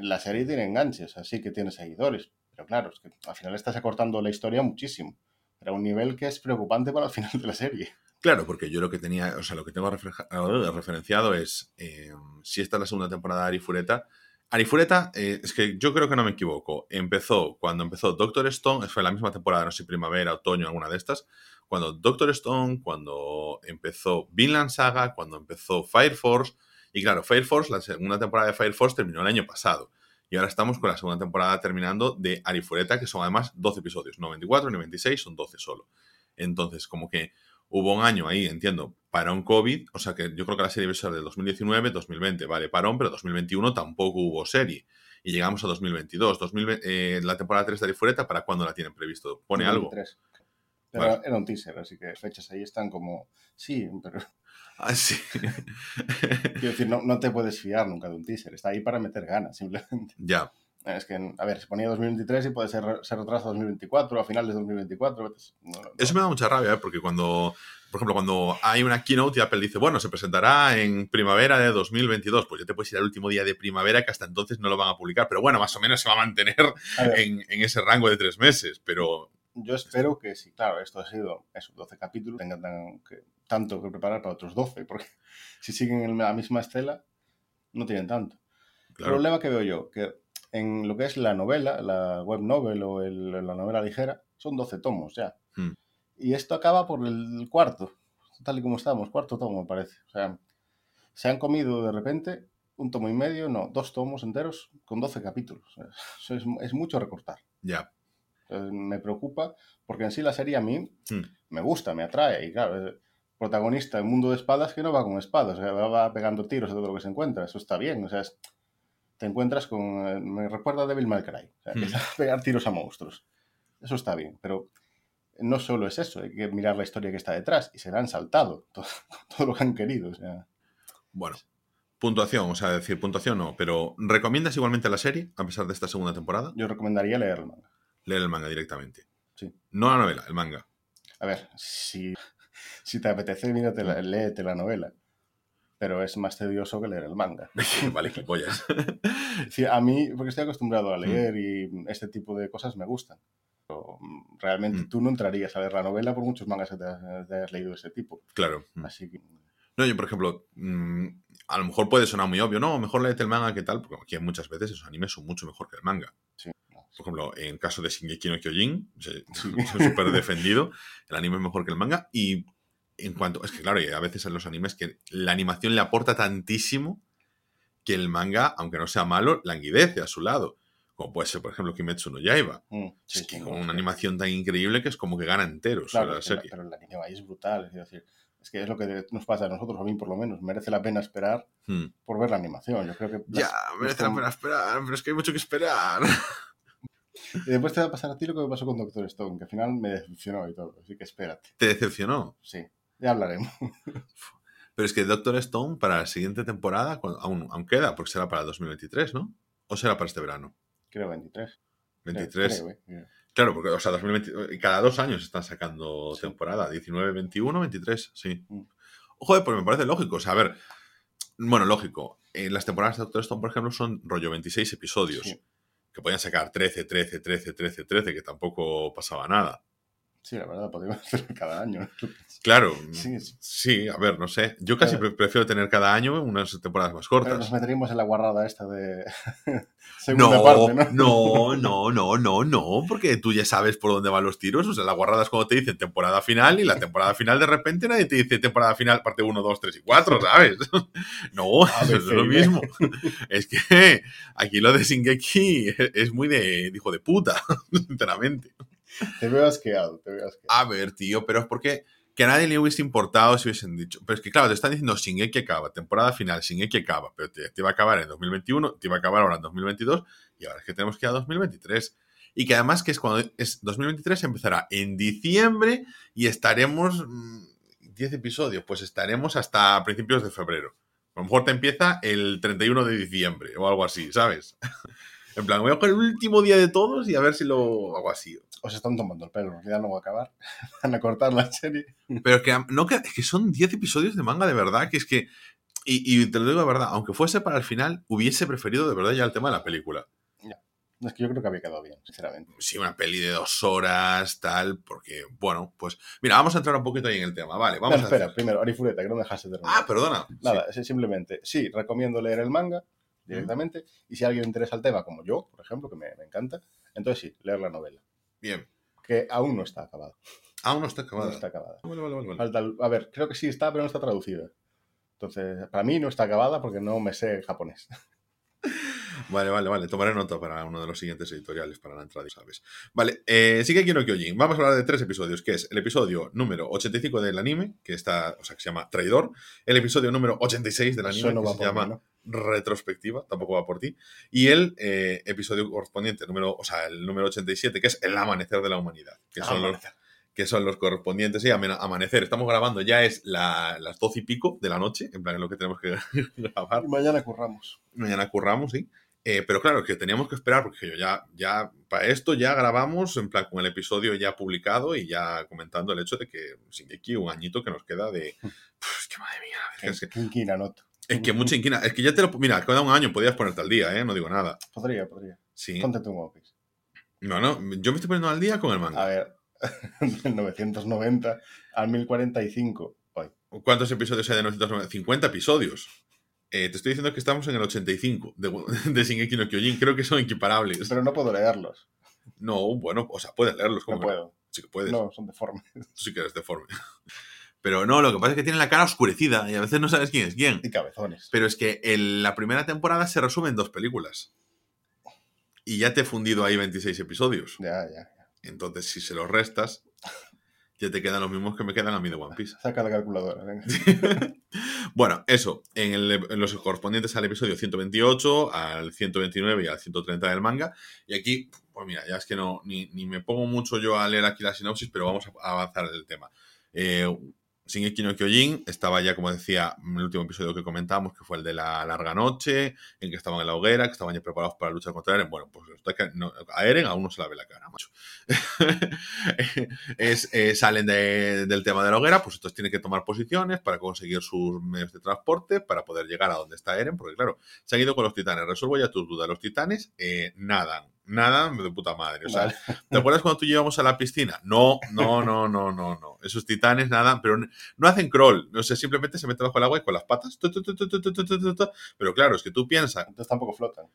La serie tiene enganches, así que tiene seguidores, pero claro, es que al final estás acortando la historia muchísimo, pero a un nivel que es preocupante para el final de la serie. Claro, porque yo lo que tenía, o sea, lo que tengo referenciado es, eh, si esta es la segunda temporada de Arifureta, Arifureta, eh, es que yo creo que no me equivoco. Empezó, cuando empezó Doctor Stone, fue la misma temporada, no sé, primavera, otoño, alguna de estas. Cuando Doctor Stone, cuando empezó Vinland Saga, cuando empezó Fire Force. Y claro, Fire Force, la segunda temporada de Fire Force terminó el año pasado. Y ahora estamos con la segunda temporada terminando de Arifureta, que son además 12 episodios. No 24 ni 26, son 12 solo. Entonces, como que hubo un año ahí, entiendo, para un COVID, o sea que yo creo que la serie debe ser de 2019, 2020, vale, parón, pero 2021 tampoco hubo serie. Y llegamos a 2022. 2020, eh, la temporada 3 de Arifureta, ¿para cuándo la tienen previsto? ¿Pone algo? Pero Vale. era un teaser, así que fechas ahí están como, sí, pero Ah, sí. quiero decir, no, no te puedes fiar nunca de un teaser, está ahí para meter ganas, simplemente. ya. Es que, a ver, se ponía 2023 y puede ser, ser retraso 2024, a finales de 2024. veces- no, no, Eso me da mucha rabia, ¿eh? porque cuando, por ejemplo, cuando hay una keynote y Apple dice, bueno, se presentará en primavera de 2022, pues ya te puedes ir al último día de primavera que hasta entonces no lo van a publicar, pero bueno, más o menos se va a mantener A en, en ese rango de tres meses, pero Yo espero que sí, claro, esto ha sido esos 12 capítulos, tengan tan- que- tanto que preparar para otros 12, porque si siguen en la misma estela, no tienen tanto. El problema que veo yo, que en lo que es la novela, la web novel o el- la novela ligera, son 12 tomos ya. Hmm. Y esto acaba por el cuarto, tal y como estamos, cuarto tomo me parece. O sea, se han comido de repente un tomo y medio, no, dos tomos enteros con 12 capítulos. Eso es, es mucho recortar. ya. Me preocupa porque en sí la serie a mí Hmm. me gusta, me atrae. Y claro, el protagonista en mundo de espadas que no va con espadas, va, pegando tiros a todo lo que se encuentra. Eso está bien. O sea, es- te encuentras con. eh, Me recuerda a Devil May Cry. O sea, Hmm. a pegar tiros a monstruos. Eso está bien, pero no solo es eso, hay que mirar la historia que está detrás y se le han saltado todo, todo lo que han querido. O sea, Bueno, puntuación, o sea, decir puntuación no, pero ¿recomiendas igualmente la serie a pesar de esta segunda temporada? yo recomendaría leer el manga. Leer el manga directamente. Sí. No la novela, el manga. A ver, si, si te apetece, mírate la, léete la novela. Pero es más tedioso que leer el manga. vale, gilipollas. Sí, a mí, porque estoy acostumbrado a Mm. leer y este tipo de cosas me gustan. Pero mm, realmente Mm. tú no entrarías a leer la novela por muchos mangas que te, te hayas leído de ese tipo. Claro. Así que, No, yo, por ejemplo, mm, a lo mejor puede sonar muy obvio, no, mejor léete el manga que tal, porque aquí muchas veces esos animes son mucho mejor que el manga. sí. Por ejemplo, en caso de Shingeki no Kyojin, se- Sí. súper defendido, el anime es mejor que el manga. Y en cuanto, es que claro, y a veces en los animes que la animación le aporta tantísimo que el manga, aunque no sea malo, languidece a su lado. Como puede ser, por ejemplo, Kimetsu no Yaiba. Mm, sí, es que sí, con una animación tan increíble que es como que gana enteros Claro, la la- pero el anime ahí es brutal. Es decir, es que es lo que nos pasa a nosotros, a mí por lo menos. Merece la pena esperar Hmm. por ver la animación. Yo creo que las- Ya, merece la pena esperar, pero es que hay mucho que esperar. Y después te va a pasar a ti lo que me pasó con Doctor Stone, que al final me decepcionó y todo. Así que espérate. Te decepcionó. Sí, ya hablaremos. Pero es que Doctor Stone para la siguiente temporada aún, aún queda, porque será para 2023, ¿no? ¿O será para este verano? Creo 23. 23. Creo, creo, eh. Claro, porque, o sea, 2020, cada dos años están sacando Sí. temporada. 19, 21, 23, sí. Mm. Joder, pues me parece lógico. O sea, a ver, bueno, lógico. En las temporadas de Doctor Stone, por ejemplo, son rollo 26 episodios. Sí. Que podían sacar 13, 13, 13, 13, 13, que tampoco pasaba nada. Sí, la verdad, podríamos hacerlo cada año. Claro, Sí, sí. sí, a ver, no sé. Yo casi Claro. prefiero tener cada año unas temporadas más Pero cortas. nos meteríamos en la guarrada esta de segunda No, parte, ¿no? no, no, no, no, no, porque tú ya sabes por dónde van los tiros. O sea, la guarrada es cuando te dicen temporada final y la temporada final de repente nadie te dice temporada final parte 1, 2, 3 y 4, ¿sabes? No, A, eso es lo mismo. Es que aquí lo de Shingeki es muy de, de hijo de puta, sinceramente. Te veo asqueado, te veo asqueado. A ver, tío, pero es porque que a nadie le hubiese importado si hubiesen dicho. Pero es que, claro, te están diciendo Shingeki acaba, temporada final, Shingeki acaba, pero te, te iba a acabar en 2021, te iba a acabar ahora en 2022, y ahora es que tenemos que ir a 2023. Y que además que es cuando es 2023 empezará en diciembre y estaremos mm, 10 episodios, pues estaremos hasta principios de febrero. A lo mejor te empieza el 31 de diciembre o algo así, ¿sabes? En plan, voy a coger el último día de todos y a ver si lo hago así. Os están tomando el pelo, realidad no va a acabar. Van a cortar la serie. Pero que, no, es que son 10 episodios de manga de verdad, que es que. Y, y te lo digo de verdad, aunque fuese para el final, hubiese preferido de verdad ya el tema de la película. No, es que yo creo que había quedado bien, sinceramente. Sí, una peli de dos horas, tal, porque, bueno, pues. Mira, vamos a entrar un poquito ahí en el tema, vale. Vamos a espera, hacer- primero, Arifureta, que no dejaste terminar. Ah, perdona. Nada, es simplemente, sí, recomiendo leer el manga directamente. Y si a alguien le interesa el tema, como yo, por ejemplo, que me, me encanta, entonces sí, leer la novela. Bien. Que aún no está acabada. Aún no está No acabada. está acabada. Vale, vale, vale, vale. Falta el- a ver, creo que sí está, pero no está traducida. Entonces, para mí no está acabada porque no me sé japonés. Vale, vale, vale. Tomaré nota para uno de los siguientes editoriales para la entrada, ¿sabes? Vale, eh, sí que quiero Kyojin. Vamos a hablar de tres episodios, que es el episodio número 85 del anime, que está, o sea, que se llama Traidor, el episodio número 86 del anime, no que se llama mí, ¿no? retrospectiva, tampoco va por ti, y el eh, episodio correspondiente, número, o sea, el número 87, que es El amanecer de la humanidad, que, son los, que son los correspondientes sí, a amanecer. Estamos grabando, ya es las doce y pico de la noche, en plan, es lo que tenemos que grabar. Y mañana curramos. Mañana curramos, sí. Eh, pero claro, que teníamos que esperar, porque yo ya, ya, para esto ya grabamos, en plan, con el episodio ya publicado y ya comentando el hecho de que aquí un añito que nos queda de. es que madre mía, es que. Inquina, noto. Es que mucha inquina. Es que ya te lo. Mira, queda un año, podías ponerte al día, ¿eh? No digo nada. Podría, podría. Sí. Ponte tu One No, no, yo me estoy poniendo al día con el manga. A ver, del 990 al 1045 hoy. ¿Cuántos episodios hay de 990? 50 episodios. Eh, te estoy diciendo que estamos en el 85 de, de Shingeki no Kyojin. Creo que son equiparables. Pero no puedo leerlos. No, bueno, o sea, puedes leerlos. como no puedo. Sí que puedes. No, son deformes. Tú sí que eres deforme. Pero no, lo que pasa es que tiene la cara oscurecida y a veces no sabes quién es quién. Y cabezones. Pero es que la primera temporada se resume en dos películas. Y ya te he fundido ahí 26 episodios. Ya, ya, ya. Entonces, si se los restas, ya te quedan los mismos que me quedan a mí de One Piece. Saca la calculadora, bueno, eso, en, los correspondientes al episodio 128, al 129 y al 130 del manga. Y aquí, pues mira, ya es que no, ni, me pongo mucho yo a leer aquí la sinopsis, pero vamos a avanzar en el tema. Eh, Shingeki no Kyojin estaba ya, como decía, en el último episodio que comentábamos, que fue el de la larga noche, en que estaban en la hoguera, que estaban ya preparados para luchar contra Eren. Bueno, pues a Eren aún no se la ve la cara, macho. eh, salen del tema de la hoguera, pues entonces tienen que tomar posiciones para conseguir sus medios de transporte, para poder llegar a donde está Eren, porque claro, se han ido con los titanes. Resuelvo ya tus dudas. Los titanes eh, nadan nada de puta madre. O sea, ¿te acuerdas cuando tú llevamos a la piscina? No, no, no, no, no, no. Esos titanes nada, pero no hacen crawl. No sé, simplemente se meten bajo el agua y con las patas. Pero claro, es que tú piensas. Entonces tampoco flotan.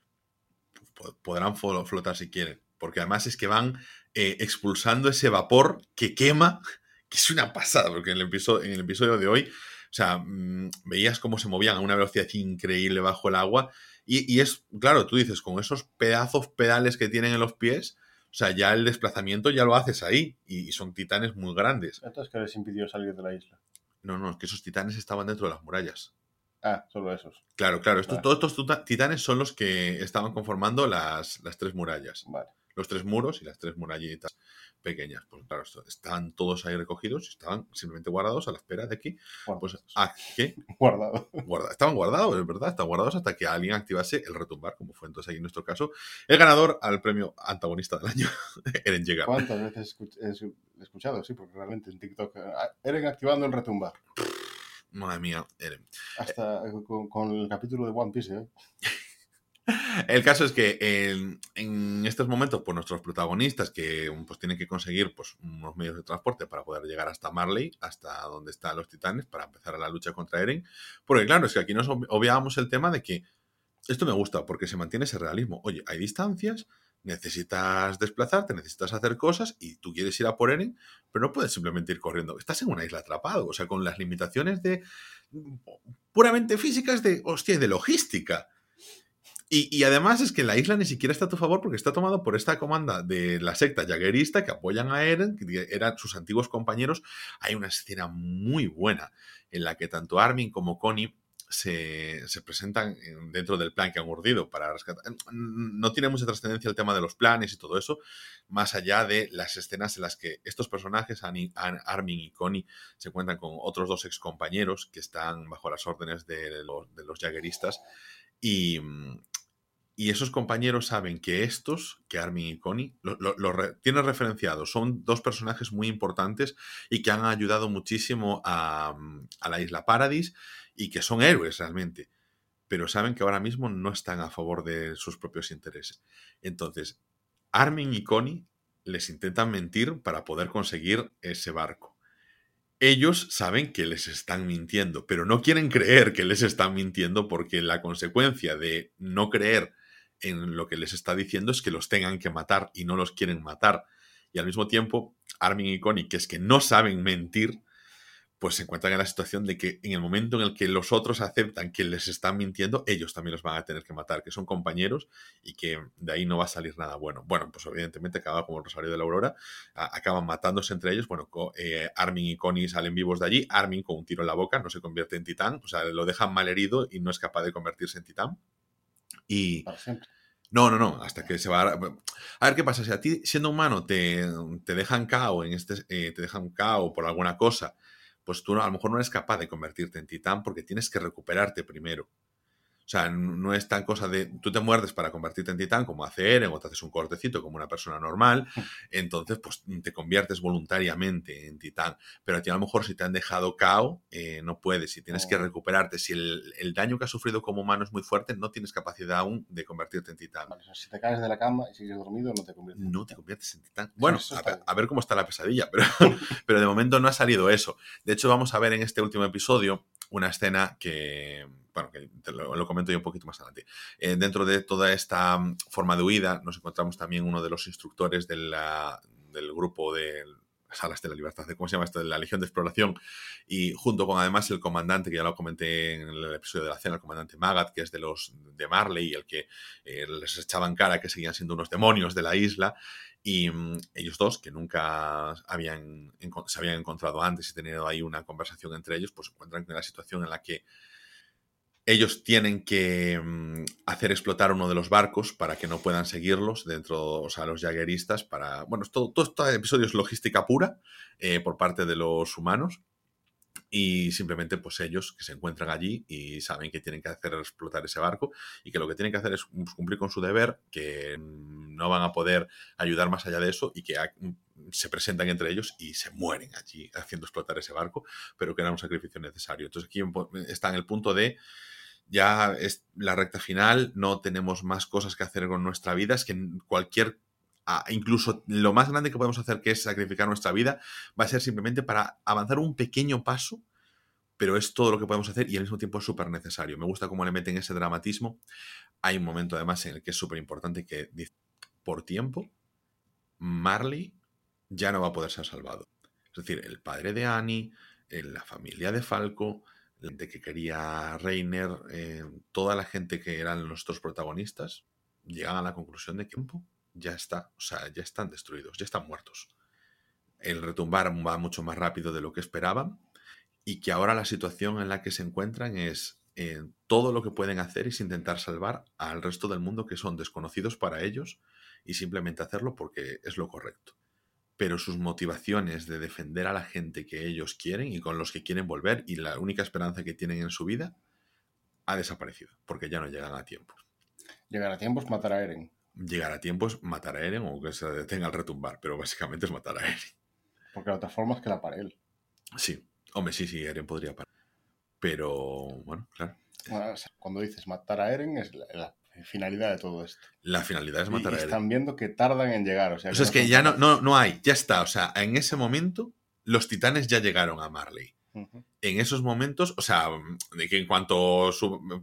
Podrán flotar si quieren. Porque además es que van eh, expulsando ese vapor que quema, que es una pasada, porque en el episodio, en el episodio de hoy, o sea, mm, veías cómo se movían a una velocidad increíble bajo el agua y, es, claro, tú dices, con esos pedazos pedales que tienen en los pies, o sea, ya el desplazamiento ya lo haces ahí. Y, son titanes muy grandes. Entonces, ¿qué les impidió salir de la isla? No, no, es que esos titanes estaban dentro de las murallas. Ah, solo esos. Claro, claro. Todos estos titanes son los que estaban conformando las, las tres murallas. Vale. Los tres muros y las tres murallitas pequeñas. Pues claro, están todos ahí recogidos estaban simplemente guardados a la espera de que. Pues, ¿a qué? Guardado. estaban guardados, es verdad, estaban guardados hasta que alguien activase el retumbar, como fue entonces ahí en nuestro caso, el ganador al premio antagonista del año, Eren llega. ¿Cuántas veces he escuchado? Sí, porque realmente en TikTok. Ah, Eren activando el retumbar. Madre mía, Eren. Hasta con, el capítulo de One Piece, ¿eh? El caso es que en, estos momentos, pues nuestros protagonistas que pues, tienen que conseguir pues, unos medios de transporte para poder llegar hasta Marley, hasta donde están los titanes, para empezar la lucha contra Eren. Porque claro, es que aquí nos obviamos el tema de que esto me gusta porque se mantiene ese realismo. Oye, hay distancias, necesitas desplazarte, necesitas hacer cosas y tú quieres ir a por Eren, pero no puedes simplemente ir corriendo. Estás en una isla atrapado, o sea, con las limitaciones de puramente físicas de, hostia, de logística. Y, además es que la isla ni siquiera está a tu favor porque está tomado por esta comanda de la secta jaguerista que apoyan a Eren, que eran sus antiguos compañeros. Hay una escena muy buena en la que tanto Armin como Connie se, presentan dentro del plan que han urdido para rescatar. No tiene mucha trascendencia el tema de los planes y todo eso, más allá de las escenas en las que estos personajes, Armin y Connie, se encuentran con otros dos ex compañeros que están bajo las órdenes de los, de los jagueristas y, y esos compañeros saben que estos, que Armin y Connie, lo, tienen referenciados. Son dos personajes muy importantes y que han ayudado muchísimo a, mm, a, la isla Paradis y que son héroes realmente. Pero saben que ahora mismo no están a favor de sus propios intereses. Entonces, Armin y Connie les intentan mentir para poder conseguir ese barco. Ellos saben que les están mintiendo, pero no quieren creer que les están mintiendo porque la consecuencia de no creer en lo que les está diciendo es que los tengan que matar y no los quieren matar. Y al mismo tiempo, Armin y Connie, que es que no saben mentir, pues se encuentran en la situación de que en el momento en el que los otros aceptan que les están mintiendo, ellos también los van a tener que matar, que son compañeros y que de ahí no va a salir nada bueno. Bueno, pues evidentemente acaba como el Rosario de la Aurora, acaban matándose entre ellos. Bueno, eh, Armin y Connie salen vivos de allí, Armin con un tiro en la boca no se convierte en titán, o sea, lo dejan mal herido y no es capaz de convertirse en titán. Y... No, no, no, hasta que se va a... A ver qué pasa, si a ti siendo humano te, te dejan cao en este, eh, te dejan cao por alguna cosa, pues tú a lo mejor no eres capaz de convertirte en titán porque tienes que recuperarte primero. O sea, no es tan cosa de tú te muerdes para convertirte en titán como hacer o te haces un cortecito como una persona normal, entonces pues te conviertes voluntariamente en titán. Pero a ti a lo mejor si te han dejado cao, eh, no puedes y tienes que oh. recuperarte. Si el, daño que has sufrido como humano es muy fuerte, no tienes capacidad aún de convertirte en titán. si te caes de la cama y sigues dormido, no te conviertes. No te conviertes en titán. Bueno, a, ver cómo está la pesadilla, pero, pero de momento no ha salido eso. De hecho, vamos a ver en este último episodio una escena que bueno, que lo, comento yo un poquito más adelante. Eh, dentro de toda esta mm, forma de huida, nos encontramos también uno de los instructores del grupo de Salas de la Libertad, ¿cómo se llama esto? De la Legión de Exploración, y junto con además el comandante, que ya lo comenté en el episodio de la cena, el comandante Magat, que es de los de Marley, el que eh, les echaban cara que seguían siendo unos demonios de la isla, y mm, ellos dos, que nunca habían, se habían encontrado antes y tenido ahí una conversación entre ellos, pues se encuentran en la situación en la que ellos tienen que mm, hacer explotar uno de los barcos para que no puedan seguirlos dentro, o sea, los jagueristas, para, bueno, todo, todo este episodio es logística pura eh, por parte de los humanos y simplemente pues ellos que se encuentran allí y saben que tienen que hacer explotar ese barco y que lo que tienen que hacer es pues, cumplir con su deber, que no van a poder ayudar más allá de eso y que se presentan entre ellos y se mueren allí haciendo explotar ese barco, pero que era un sacrificio necesario. Entonces aquí está en el punto de ya es la recta final, no tenemos más cosas que hacer con nuestra vida, es que cualquier, incluso lo más grande que podemos hacer, que es sacrificar nuestra vida, va a ser simplemente para avanzar un pequeño paso, pero es todo lo que podemos hacer y al mismo tiempo es súper necesario. Me gusta cómo le meten ese dramatismo. Hay un momento además en el que es súper importante que dice, por tiempo, Marley ya no va a poder ser salvado. Es decir, el padre de Annie, la familia de Falco, de que quería Reiner, eh, toda la gente que eran nuestros protagonistas, llegan a la conclusión de que ya está, o sea, ya están destruidos, ya están muertos. El retumbar va mucho más rápido de lo que esperaban y que ahora la situación en la que se encuentran es eh, todo lo que pueden hacer es intentar salvar al resto del mundo que son desconocidos para ellos y simplemente hacerlo porque es lo correcto pero sus motivaciones de defender a la gente que ellos quieren y con los que quieren volver y la única esperanza que tienen en su vida ha desaparecido, porque ya no llegan a tiempo. Llegar a tiempo es matar a Eren. Llegar a tiempo es matar a Eren o que se detenga al retumbar, pero básicamente es matar a Eren. Porque la otra forma es que la para él. Sí, hombre, sí, sí, Eren podría parar. Pero, bueno, claro. cuando dices matar a Eren es la, finalidad de todo esto. La finalidad es matar a Eren. Están viendo que tardan en llegar. O sea, es que ya no, no, no hay, ya está. O sea, en ese momento los titanes ya llegaron a Marley. En esos momentos, o sea, de que en cuanto.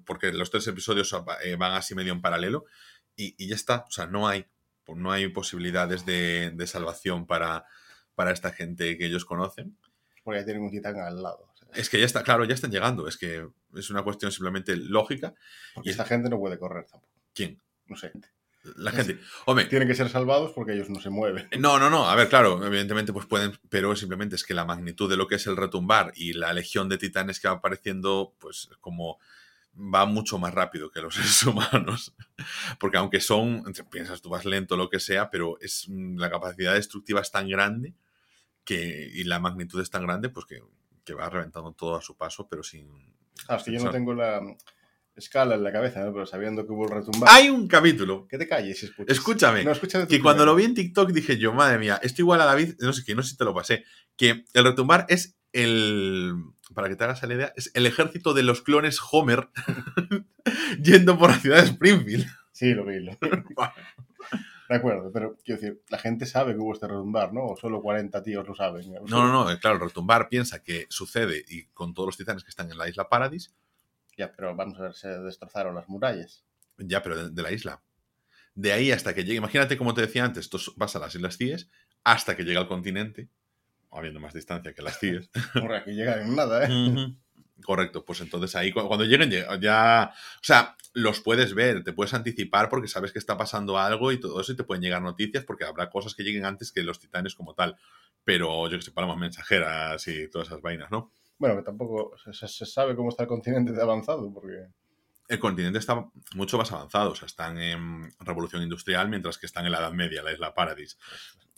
porque los tres episodios eh, van así medio en paralelo, y, ya está. O sea, no hay, no hay posibilidades de, salvación para, para esta gente que ellos conocen. Porque ya tienen un titán al lado. Es que ya está, claro, ya están llegando. Es que es una cuestión simplemente lógica. y esta gente no puede correr tampoco. ¿Quién? No sé. La gente. Hombre. Tienen que ser salvados porque ellos no se mueven. No, no, no. A ver, claro, evidentemente pues pueden, pero simplemente es que la magnitud de lo que es el retumbar y la legión de titanes que va apareciendo, pues como va mucho más rápido que los seres humanos. Porque aunque son, piensas tú vas lento, lo que sea, pero es la capacidad destructiva es tan grande que, y la magnitud es tan grande, pues que que va reventando todo a su paso, pero sin... Ah, es que yo no tengo la escala en la cabeza, ¿no? pero sabiendo que hubo el retumbar. Hay un capítulo. Que te calles escuchas. Escúchame. No, que cuando lo vi en TikTok dije yo, madre mía, esto igual a David, no sé qué, no sé si te lo pasé, que el retumbar es el, para que te hagas la idea, es el ejército de los clones Homer yendo por la ciudad de Springfield. Sí, lo vi. Lo vi. De acuerdo, pero quiero decir, la gente sabe que hubo este retumbar, ¿no? O solo 40 tíos lo saben. No, no, no, eh, claro, el retumbar piensa que sucede y con todos los titanes que están en la isla Paradis. Ya, pero vamos a ver, se destrozaron las murallas. Ya, pero de, la isla. De ahí hasta que llegue, imagínate como te decía antes, tú vas a las Islas Cíes hasta que llega al continente, habiendo más distancia que las Cíes. Ahora que llega en nada, ¿eh? Correcto, pues entonces ahí cuando lleguen ya, o sea, los puedes ver, te puedes anticipar porque sabes que está pasando algo y todo eso y te pueden llegar noticias porque habrá cosas que lleguen antes que los titanes como tal, pero yo que sé, palabras mensajeras y todas esas vainas, ¿no? Bueno, que tampoco se, sabe cómo está el continente de avanzado porque... el continente está mucho más avanzado. O sea, están en revolución industrial mientras que están en la Edad Media, la isla Paradis.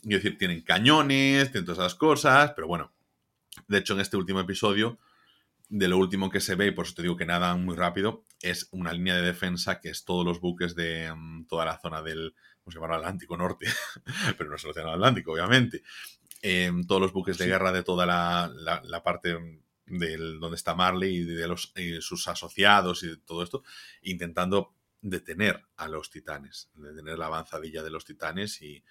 Es decir, tienen cañones, tienen todas esas cosas, pero bueno. De hecho, en este último episodio, de lo último que se ve, y por eso te digo que nada muy rápido, es una línea de defensa que es todos los buques de mm, toda la zona del, ¿cómo se llama? Atlántico Norte, pero no es el Océano Atlántico, obviamente. Em, todos los buques de guerra de toda la, la, la parte del donde está Marley y de los, y sus asociados y de todo esto, intentando detener a los titanes, detener la avanzadilla de los titanes y,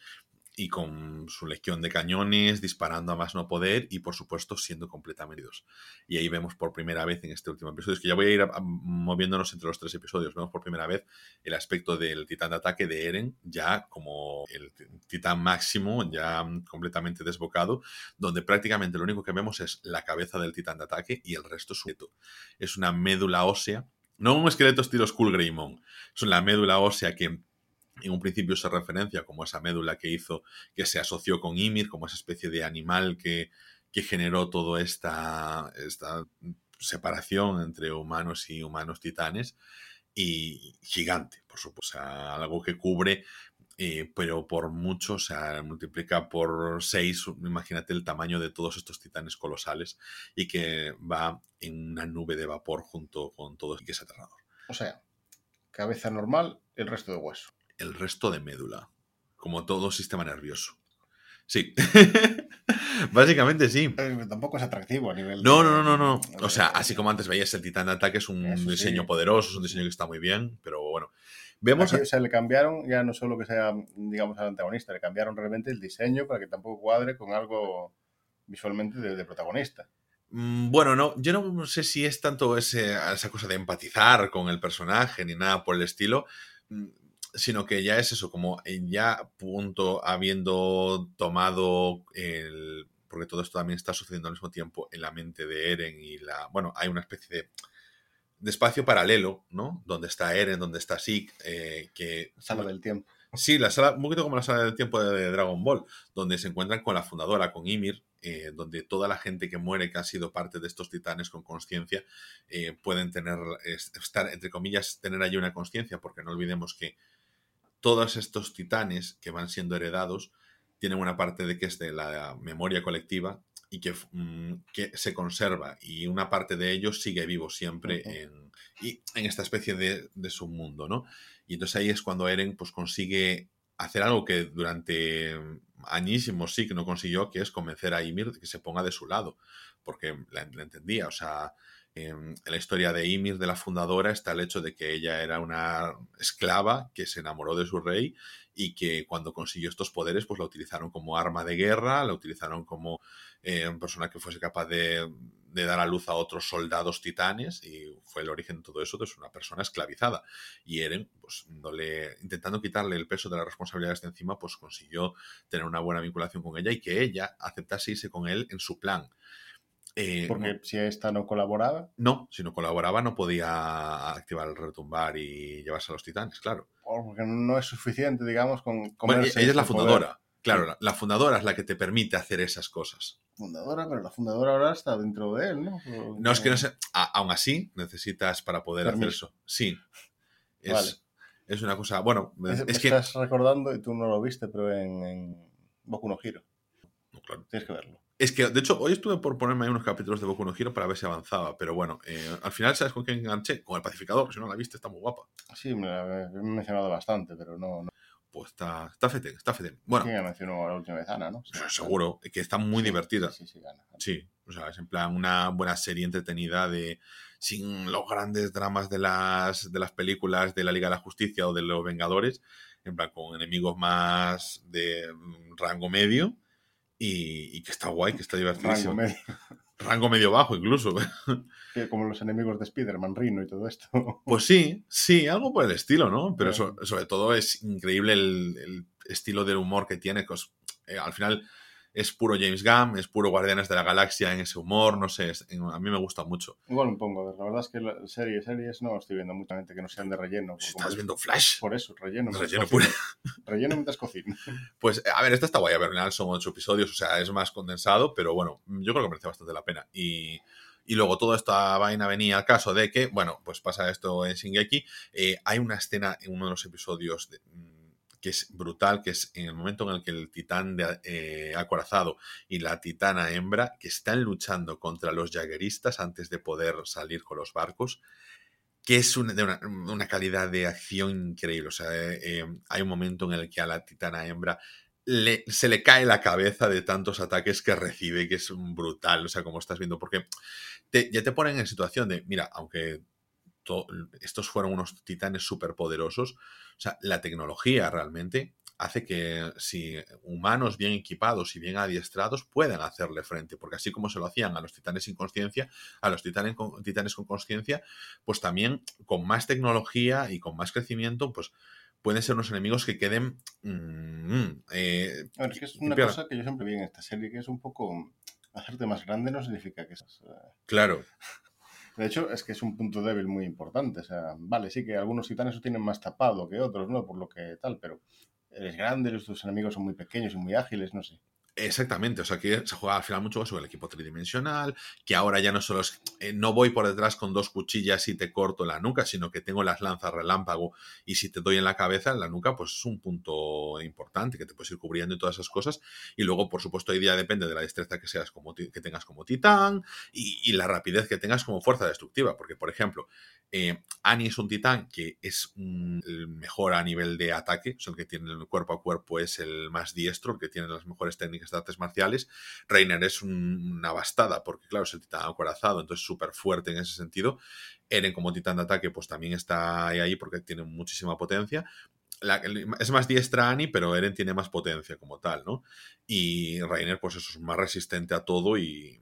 y con su legión de cañones, disparando a más no poder y por supuesto siendo completamente heridos. Y ahí vemos por primera vez en este último episodio, es que ya voy a ir moviéndonos entre los tres episodios, vemos por primera vez el aspecto del titán de ataque de Eren ya como el titán máximo, ya completamente desbocado, donde prácticamente lo único que vemos es la cabeza del titán de ataque y el resto es un Es una médula ósea, no un esqueleto estilo Skull Greymon, es una médula ósea que en un principio se referencia como esa médula que hizo, que se asoció con Ymir, como esa especie de animal que, generó toda esta, esta separación entre humanos y humanos titanes, y gigante, por supuesto, algo que cubre, eh, pero por mucho, o sea, multiplica por seis, imagínate el tamaño de todos estos titanes colosales, y que va en una nube de vapor junto con todo, y que es aterrador. O sea, cabeza normal, el resto de hueso el resto de médula, como todo sistema nervioso. Sí. Básicamente sí. Pero tampoco es atractivo a nivel. No, no, no, no. O sea, así como antes veías el Titán de Ataque, es un diseño poderoso, es un diseño que está muy bien, pero bueno. Vemos. o sea, le cambiaron, ya no solo que sea, digamos, al antagonista, le cambiaron realmente el diseño para que tampoco cuadre con algo visualmente de, protagonista. Mm, bueno, no, yo no sé si es tanto esa cosa de empatizar con el personaje ni nada por el estilo mm, sino que ya es eso, como ya punto habiendo tomado el... porque todo esto también está sucediendo al mismo tiempo en la mente de Eren y la... Bueno, hay una especie de, de espacio paralelo, ¿no? Donde está Eren, donde está Zeke, eh, que... Sala del tiempo. Sí, la sala, un poquito como la sala del tiempo de, Dragon Ball, donde se encuentran con la fundadora, con Ymir, eh, donde toda la gente que muere, que ha sido parte de estos titanes con conciencia, eh, pueden tener, estar, entre comillas, tener allí una conciencia, porque no olvidemos que todos estos titanes que van siendo heredados tienen una parte de que es de la memoria colectiva y que, mm, que se conserva y una parte de ellos sigue vivo siempre en, y en esta especie de, de submundo, ¿no? Y entonces ahí es cuando Eren pues consigue hacer algo que durante añísimos sí que no consiguió, que es convencer a Ymir de que se ponga de su lado, porque la, la entendía, o sea, en, la historia de Ymir, de la fundadora, está el hecho de que ella era una esclava que se enamoró de su rey y que cuando consiguió estos poderes, pues la utilizaron como arma de guerra, la utilizaron como eh, persona que fuese capaz de, dar a luz a otros soldados titanes y fue el origen de todo eso, de una persona esclavizada. Y Eren, pues intentando quitarle el peso de las responsabilidades de encima, pues consiguió tener una buena vinculación con ella y que ella aceptase irse con él en su plan. Eh, Porque si esta no colaboraba. No, si no colaboraba no podía activar el retumbar y llevarse a los titanes, claro. Porque no es suficiente, digamos, con... Bueno, ella es la fundadora. Claro, la, fundadora es la que te permite hacer esas cosas. Fundadora, pero la fundadora ahora está dentro de él, ¿no? No, es que no sé. aún así, necesitas para poder hacer eso. Sí. Es, es una cosa. Bueno, es, que. Estás recordando y tú no lo viste, pero en, en Boku no Hiro. No, claro. Tienes que verlo. Es que, de hecho, hoy estuve por ponerme ahí unos capítulos de Boku no Hero para ver si avanzaba, pero bueno, eh, al final, ¿sabes con quién enganché? Con el pacificador, si no la viste, está muy guapa. Sí, me la he mencionado bastante, pero no... no. Pues está, está fetén, está fetén. Bueno. Sí, me mencionó la última vez Ana, ¿no? seguro, que está muy divertida. Sí, sí, gana. Sí, o sea, es en plan una buena serie entretenida de sin los grandes dramas de las, de las películas de la Liga de la Justicia o de los Vengadores, en plan con enemigos más de rango medio y, que está guay, que está divertidísimo. Rango medio. Rango medio bajo incluso. como los enemigos de Spider-Man, Rino y todo esto. Pues sí, sí, algo por el estilo, ¿no? Pero sobre todo es increíble el, estilo del humor que tiene. Eh, al final es puro James Gunn, es puro Guardianes de la Galaxia en ese humor, no sé, a mí me gusta mucho. Igual un pongo, la verdad es que series, series no estoy viendo mucha gente que no sean de relleno. estás viendo Flash. Por eso, relleno. Relleno puro. Relleno mientras cocino. Pues, a ver, esta está guay, a ver, son ocho episodios, o sea, es más condensado, pero bueno, yo creo que merece bastante la pena. Y, Y luego toda esta vaina venía al caso de que, bueno, pues pasa esto en Shingeki. Eh, hay una escena en uno de los episodios mm, que es brutal, que es en el momento en el que el titán de, eh, acorazado y la titana hembra, que están luchando contra los jagueristas antes de poder salir con los barcos, que es una, de una, calidad de acción increíble. O sea, eh, hay un momento en el que a la titana hembra se le cae la cabeza de tantos ataques que recibe, que es brutal, o sea, como estás viendo, porque ya te ponen en situación de, mira, aunque estos fueron unos titanes súper poderosos, o sea, la tecnología realmente hace que si humanos bien equipados y bien adiestrados puedan hacerle frente, porque así como se lo hacían a los titanes sin conciencia, a los titanes con, titanes con conciencia, pues también con más tecnología y con más crecimiento, pues pueden ser unos enemigos que queden... Mm, eh, es que es una cosa que yo siempre vi en esta serie, que es un poco... Hacerte más grande no significa que seas... Eh, claro. De hecho, es que es un punto débil muy importante. O sea, vale, sí que algunos titanes lo tienen más tapado que otros, ¿no? Por lo que tal, pero eres grande, tus enemigos son muy pequeños y muy ágiles, no sé. Exactamente, o sea que se juega al final mucho sobre el equipo tridimensional, que ahora ya no solo es, eh, no voy por detrás con dos cuchillas y te corto la nuca, sino que tengo las lanzas relámpago y si te doy en la cabeza, en la nuca, pues es un punto importante que te puedes ir cubriendo y todas esas cosas. Y luego, por supuesto, hoy día depende de la destreza que seas como que tengas como titán y, la rapidez que tengas como fuerza destructiva, porque por ejemplo, eh, Annie es un titán que es el mejor a nivel de ataque, o el que tiene el cuerpo a cuerpo es el más diestro, el que tiene las mejores técnicas de artes marciales. Reiner es una bastada, porque claro, es el titán acorazado, entonces súper fuerte en ese sentido. Eren como titán de ataque, pues también está ahí porque tiene muchísima potencia. es más diestra Annie, pero Eren tiene más potencia como tal, ¿no? Y Reiner, pues eso es más resistente a todo y,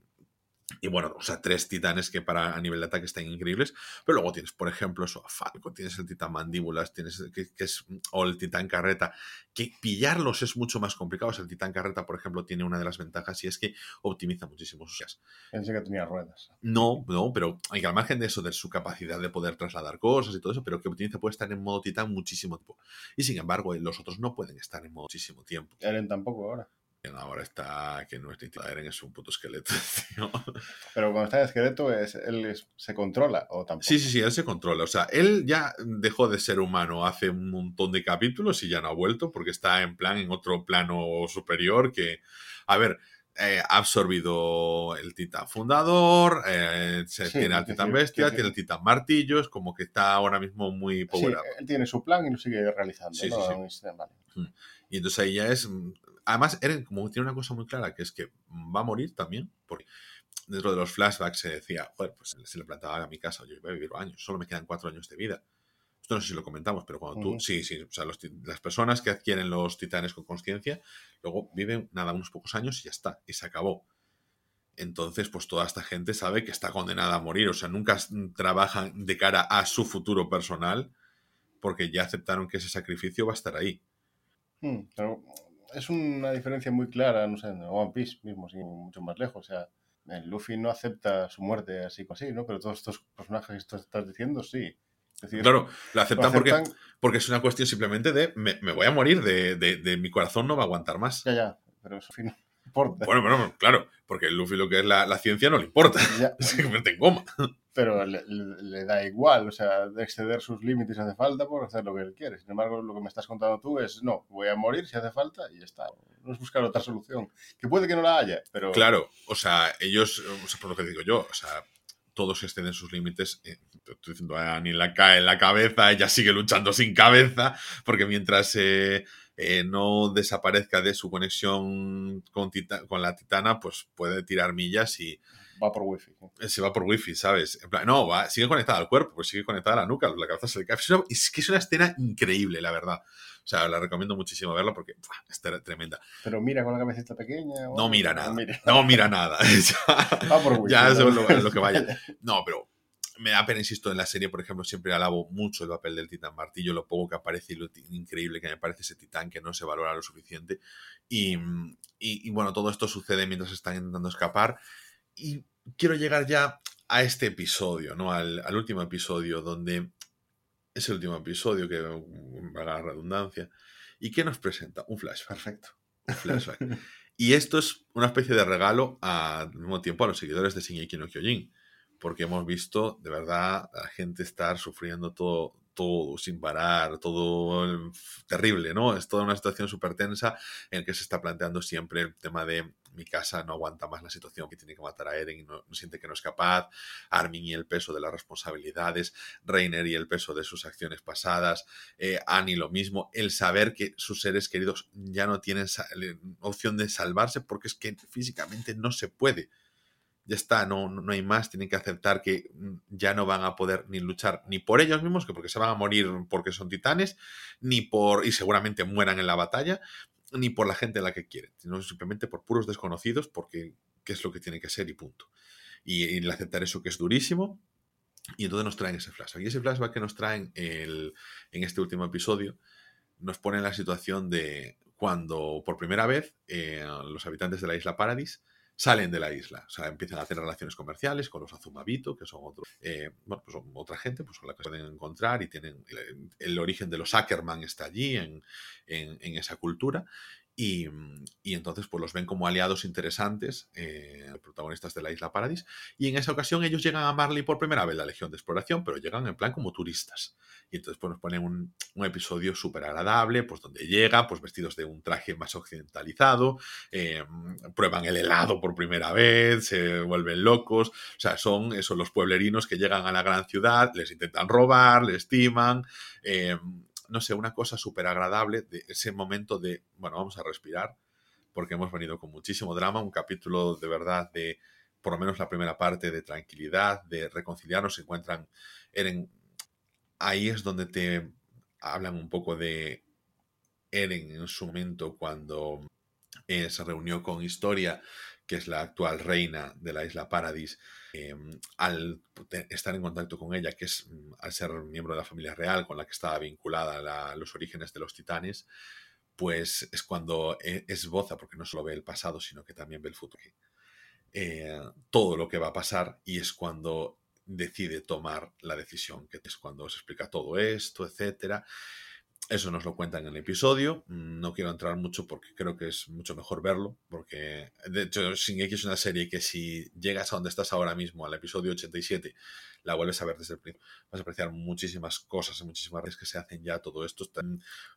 y bueno, o sea, tres titanes que para a nivel de ataque están increíbles. Pero luego tienes, por ejemplo, eso a Falco, tienes el titán mandíbulas, tienes que, es, o el titán carreta, que pillarlos es mucho más complicado. O sea, el titán carreta, por ejemplo, tiene una de las ventajas y es que optimiza muchísimo sus. Pensé que tenía ruedas. No, no, pero hay que al margen de eso, de su capacidad de poder trasladar cosas y todo eso, pero que optimiza puede estar en modo titán muchísimo tiempo. Y sin embargo, los otros no pueden estar en modo muchísimo tiempo. Eren tampoco ahora. Ahora está que no es Eren es un puto esqueleto, Pero cuando está en esqueleto, es, ¿él se controla o tampoco? Sí, sí, sí, él se controla. O sea, él ya dejó de ser humano hace un montón de capítulos y ya no ha vuelto porque está en plan, en otro plano superior que, a ver, eh, ha absorbido el titán fundador, eh, tiene al titán bestia, tiene el titán martillo, es como que está ahora mismo muy power él tiene su plan y lo sigue realizando. Sí, ¿no? sí, mm. Y entonces ahí ya es Además, Eren como tiene una cosa muy clara, que es que va a morir también, porque dentro de los flashbacks se decía, joder, pues se le plantaba a mi casa, yo voy a vivir años, solo me quedan cuatro años de vida. Esto no sé si lo comentamos, pero cuando tú, sí, sí, o sea, las personas que adquieren los titanes con conciencia, luego viven nada, unos pocos años y ya está, y se acabó. Entonces, pues toda esta gente sabe que está condenada a morir, o sea, nunca trabajan de cara a su futuro personal, porque ya aceptaron que ese sacrificio va a estar ahí. Hmm, pero es una diferencia muy clara, no sé, en One Piece mismo, sin mucho más lejos. O sea, el Luffy no acepta su muerte así así, ¿no? Pero todos estos personajes que estás diciendo, sí. claro, lo aceptan, Porque, porque es una cuestión simplemente de me, voy a morir, de, de, mi corazón no va a aguantar más. Ya, ya, pero eso no importa. Bueno, bueno, claro, porque el Luffy lo que es la, la ciencia no le importa. Ya. Convierte en goma pero le, da igual, o sea, de exceder sus límites hace falta por hacer lo que él quiere. Sin embargo, lo que me estás contando tú es, no, voy a morir si hace falta y ya está. No es buscar otra solución, que puede que no la haya, pero... Claro, o sea, ellos, o sea, por lo que digo yo, o sea, todos exceden sus límites. Eh, estoy diciendo, a ni la cae en la cabeza, ella sigue luchando sin cabeza, porque mientras... Eh, eh, no desaparezca de su conexión con, con la titana, pues puede tirar millas y, va por wifi. Eh, se va por wifi, ¿sabes? En plan, no, va, sigue conectada al cuerpo, pues sigue conectada a la nuca, la cabeza se le cae. Es que es una escena increíble, la verdad. O sea, la recomiendo muchísimo verla porque está tremenda. Pero mira con la cabecita pequeña. No mira nada. No mira, nada. va por wifi. Ya es lo, que vaya. No, pero me da pena, insisto, en la serie, por ejemplo, siempre alabo mucho el papel del titán martillo, lo poco que aparece y lo increíble que me parece ese titán que no se valora lo suficiente. Y, y, y bueno, todo esto sucede mientras están intentando escapar. Y quiero llegar ya a este episodio, ¿no? Al, último episodio, donde es el último episodio que va la redundancia. ¿Y qué nos presenta? Un flash, perfecto. Un flashback. y esto es una especie de regalo al mismo tiempo a los seguidores de Shingeki no Kyojin. porque hemos visto de verdad a la gente estar sufriendo todo, todo sin parar, todo terrible, ¿no? Es toda una situación súper tensa en la que se está planteando siempre el tema de mi casa no aguanta más la situación que tiene que matar a Eren y no, siente que no es capaz, Armin y el peso de las responsabilidades, Reiner y el peso de sus acciones pasadas, eh, Annie lo mismo, el saber que sus seres queridos ya no tienen opción de salvarse porque es que físicamente no se puede. Ya está, no, no hay más, tienen que aceptar que mm, ya no van a poder ni luchar ni por ellos mismos, que porque se van a morir porque son titanes, ni por, y seguramente mueran en la batalla, ni por la gente a la que quieren, sino simplemente por puros desconocidos, porque qué es lo que tiene que ser y punto. Y, el aceptar eso que es durísimo, y entonces nos traen ese flashback. Y ese flashback que nos traen el, en este último episodio nos pone en la situación de cuando por primera vez eh, los habitantes de la isla Paradis salen de la isla, o sea, empiezan a hacer relaciones comerciales con los Azumabito, que son otros, eh, bueno, pues son otra gente, pues son la que pueden encontrar y tienen el, origen de los Ackerman está allí en, en esa cultura y, entonces pues los ven como aliados interesantes, eh, protagonistas de la isla Paradis. Y en esa ocasión ellos llegan a Marley por primera vez, la Legión de Exploración, pero llegan en plan como turistas. Y entonces pues nos ponen un, episodio súper agradable, pues donde llega, pues vestidos de un traje más occidentalizado, eh, prueban el helado por primera vez, se vuelven locos. O sea, son esos los pueblerinos que llegan a la gran ciudad, les intentan robar, les estiman. Eh, no sé, una cosa súper agradable de ese momento de, bueno, vamos a respirar, porque hemos venido con muchísimo drama, un capítulo de verdad de, por lo menos la primera parte, de tranquilidad, de reconciliarnos, se encuentran, Eren, ahí es donde te hablan un poco de Eren en su momento cuando eh, se reunió con Historia, que es la actual reina de la isla Paradis, Em, al estar en contacto con ella, que es mm, al ser miembro de la familia real con la que estaba vinculada a los orígenes de los titanes, pues es cuando e, esboza, porque no solo ve el pasado, sino que también ve el futuro. Eh, todo lo que va a pasar y es cuando decide tomar la decisión, que es cuando se explica todo esto, etcétera. Eso nos lo cuentan en el episodio. No quiero entrar mucho porque creo que es mucho mejor verlo. Porque, de hecho, Shingeki es una serie que si llegas a donde estás ahora mismo, al episodio 87, la vuelves a ver desde el principio, vas a apreciar muchísimas cosas y muchísimas veces que se hacen ya todo esto.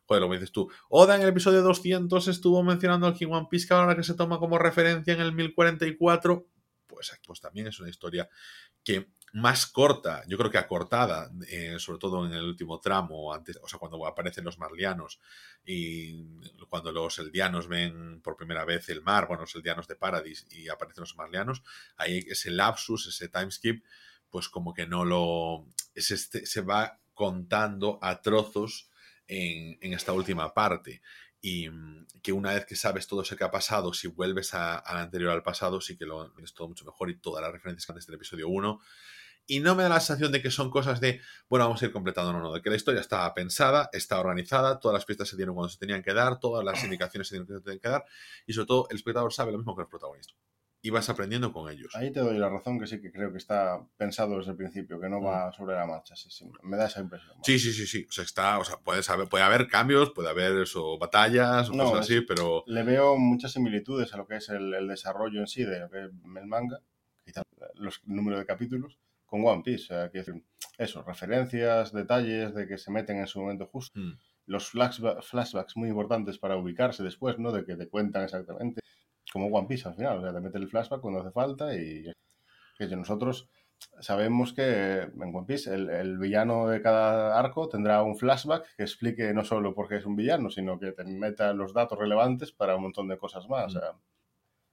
joder, lo que dices tú. Oda en el episodio 200 estuvo mencionando al King One Piece, que ahora que se toma como referencia en el 1044. Pues, pues también es una historia que más corta, yo creo que acortada, eh, sobre todo en el último tramo, antes, o sea, cuando aparecen los marlianos y cuando los eldianos ven por primera vez el mar, bueno, los eldianos de Paradis y aparecen los marlianos, ahí ese lapsus, ese timeskip, pues como que no lo... Este, se va contando a trozos en, en esta última parte. Y que una vez que sabes todo eso que ha pasado, si vuelves al anterior al pasado, sí que lo es todo mucho mejor y todas las referencias que antes del episodio 1 y no me da la sensación de que son cosas de, bueno, vamos a ir completando, no, no, de que la historia estaba pensada, está organizada, todas las pistas se dieron cuando se tenían que dar, todas las indicaciones se dieron cuando se tenían que dar, y sobre todo el espectador sabe lo mismo que el protagonista. Y vas aprendiendo con ellos. Ahí te doy la razón que sí que creo que está pensado desde el principio, que no va sobre la marcha. Sí, sí, me da esa impresión. Sí, sí, sí, sí. O sea, está, o sea, puede, saber, puede haber cambios, puede haber eso, batallas, o cosas así, pero. Le veo muchas similitudes a lo que es el, desarrollo en sí de el manga, quizás los números de capítulos, con One Piece. O sea, que eso, referencias, detalles de que se meten en su momento justo. Mm. Los flashbacks muy importantes para ubicarse después, ¿no? De que te cuentan exactamente. Como One Piece al final. O sea, te mete el flashback cuando hace falta y que nosotros sabemos que en One Piece el, villano de cada arco tendrá un flashback que explique no solo por qué es un villano, sino que te meta los datos relevantes para un montón de cosas más. O mm. sea,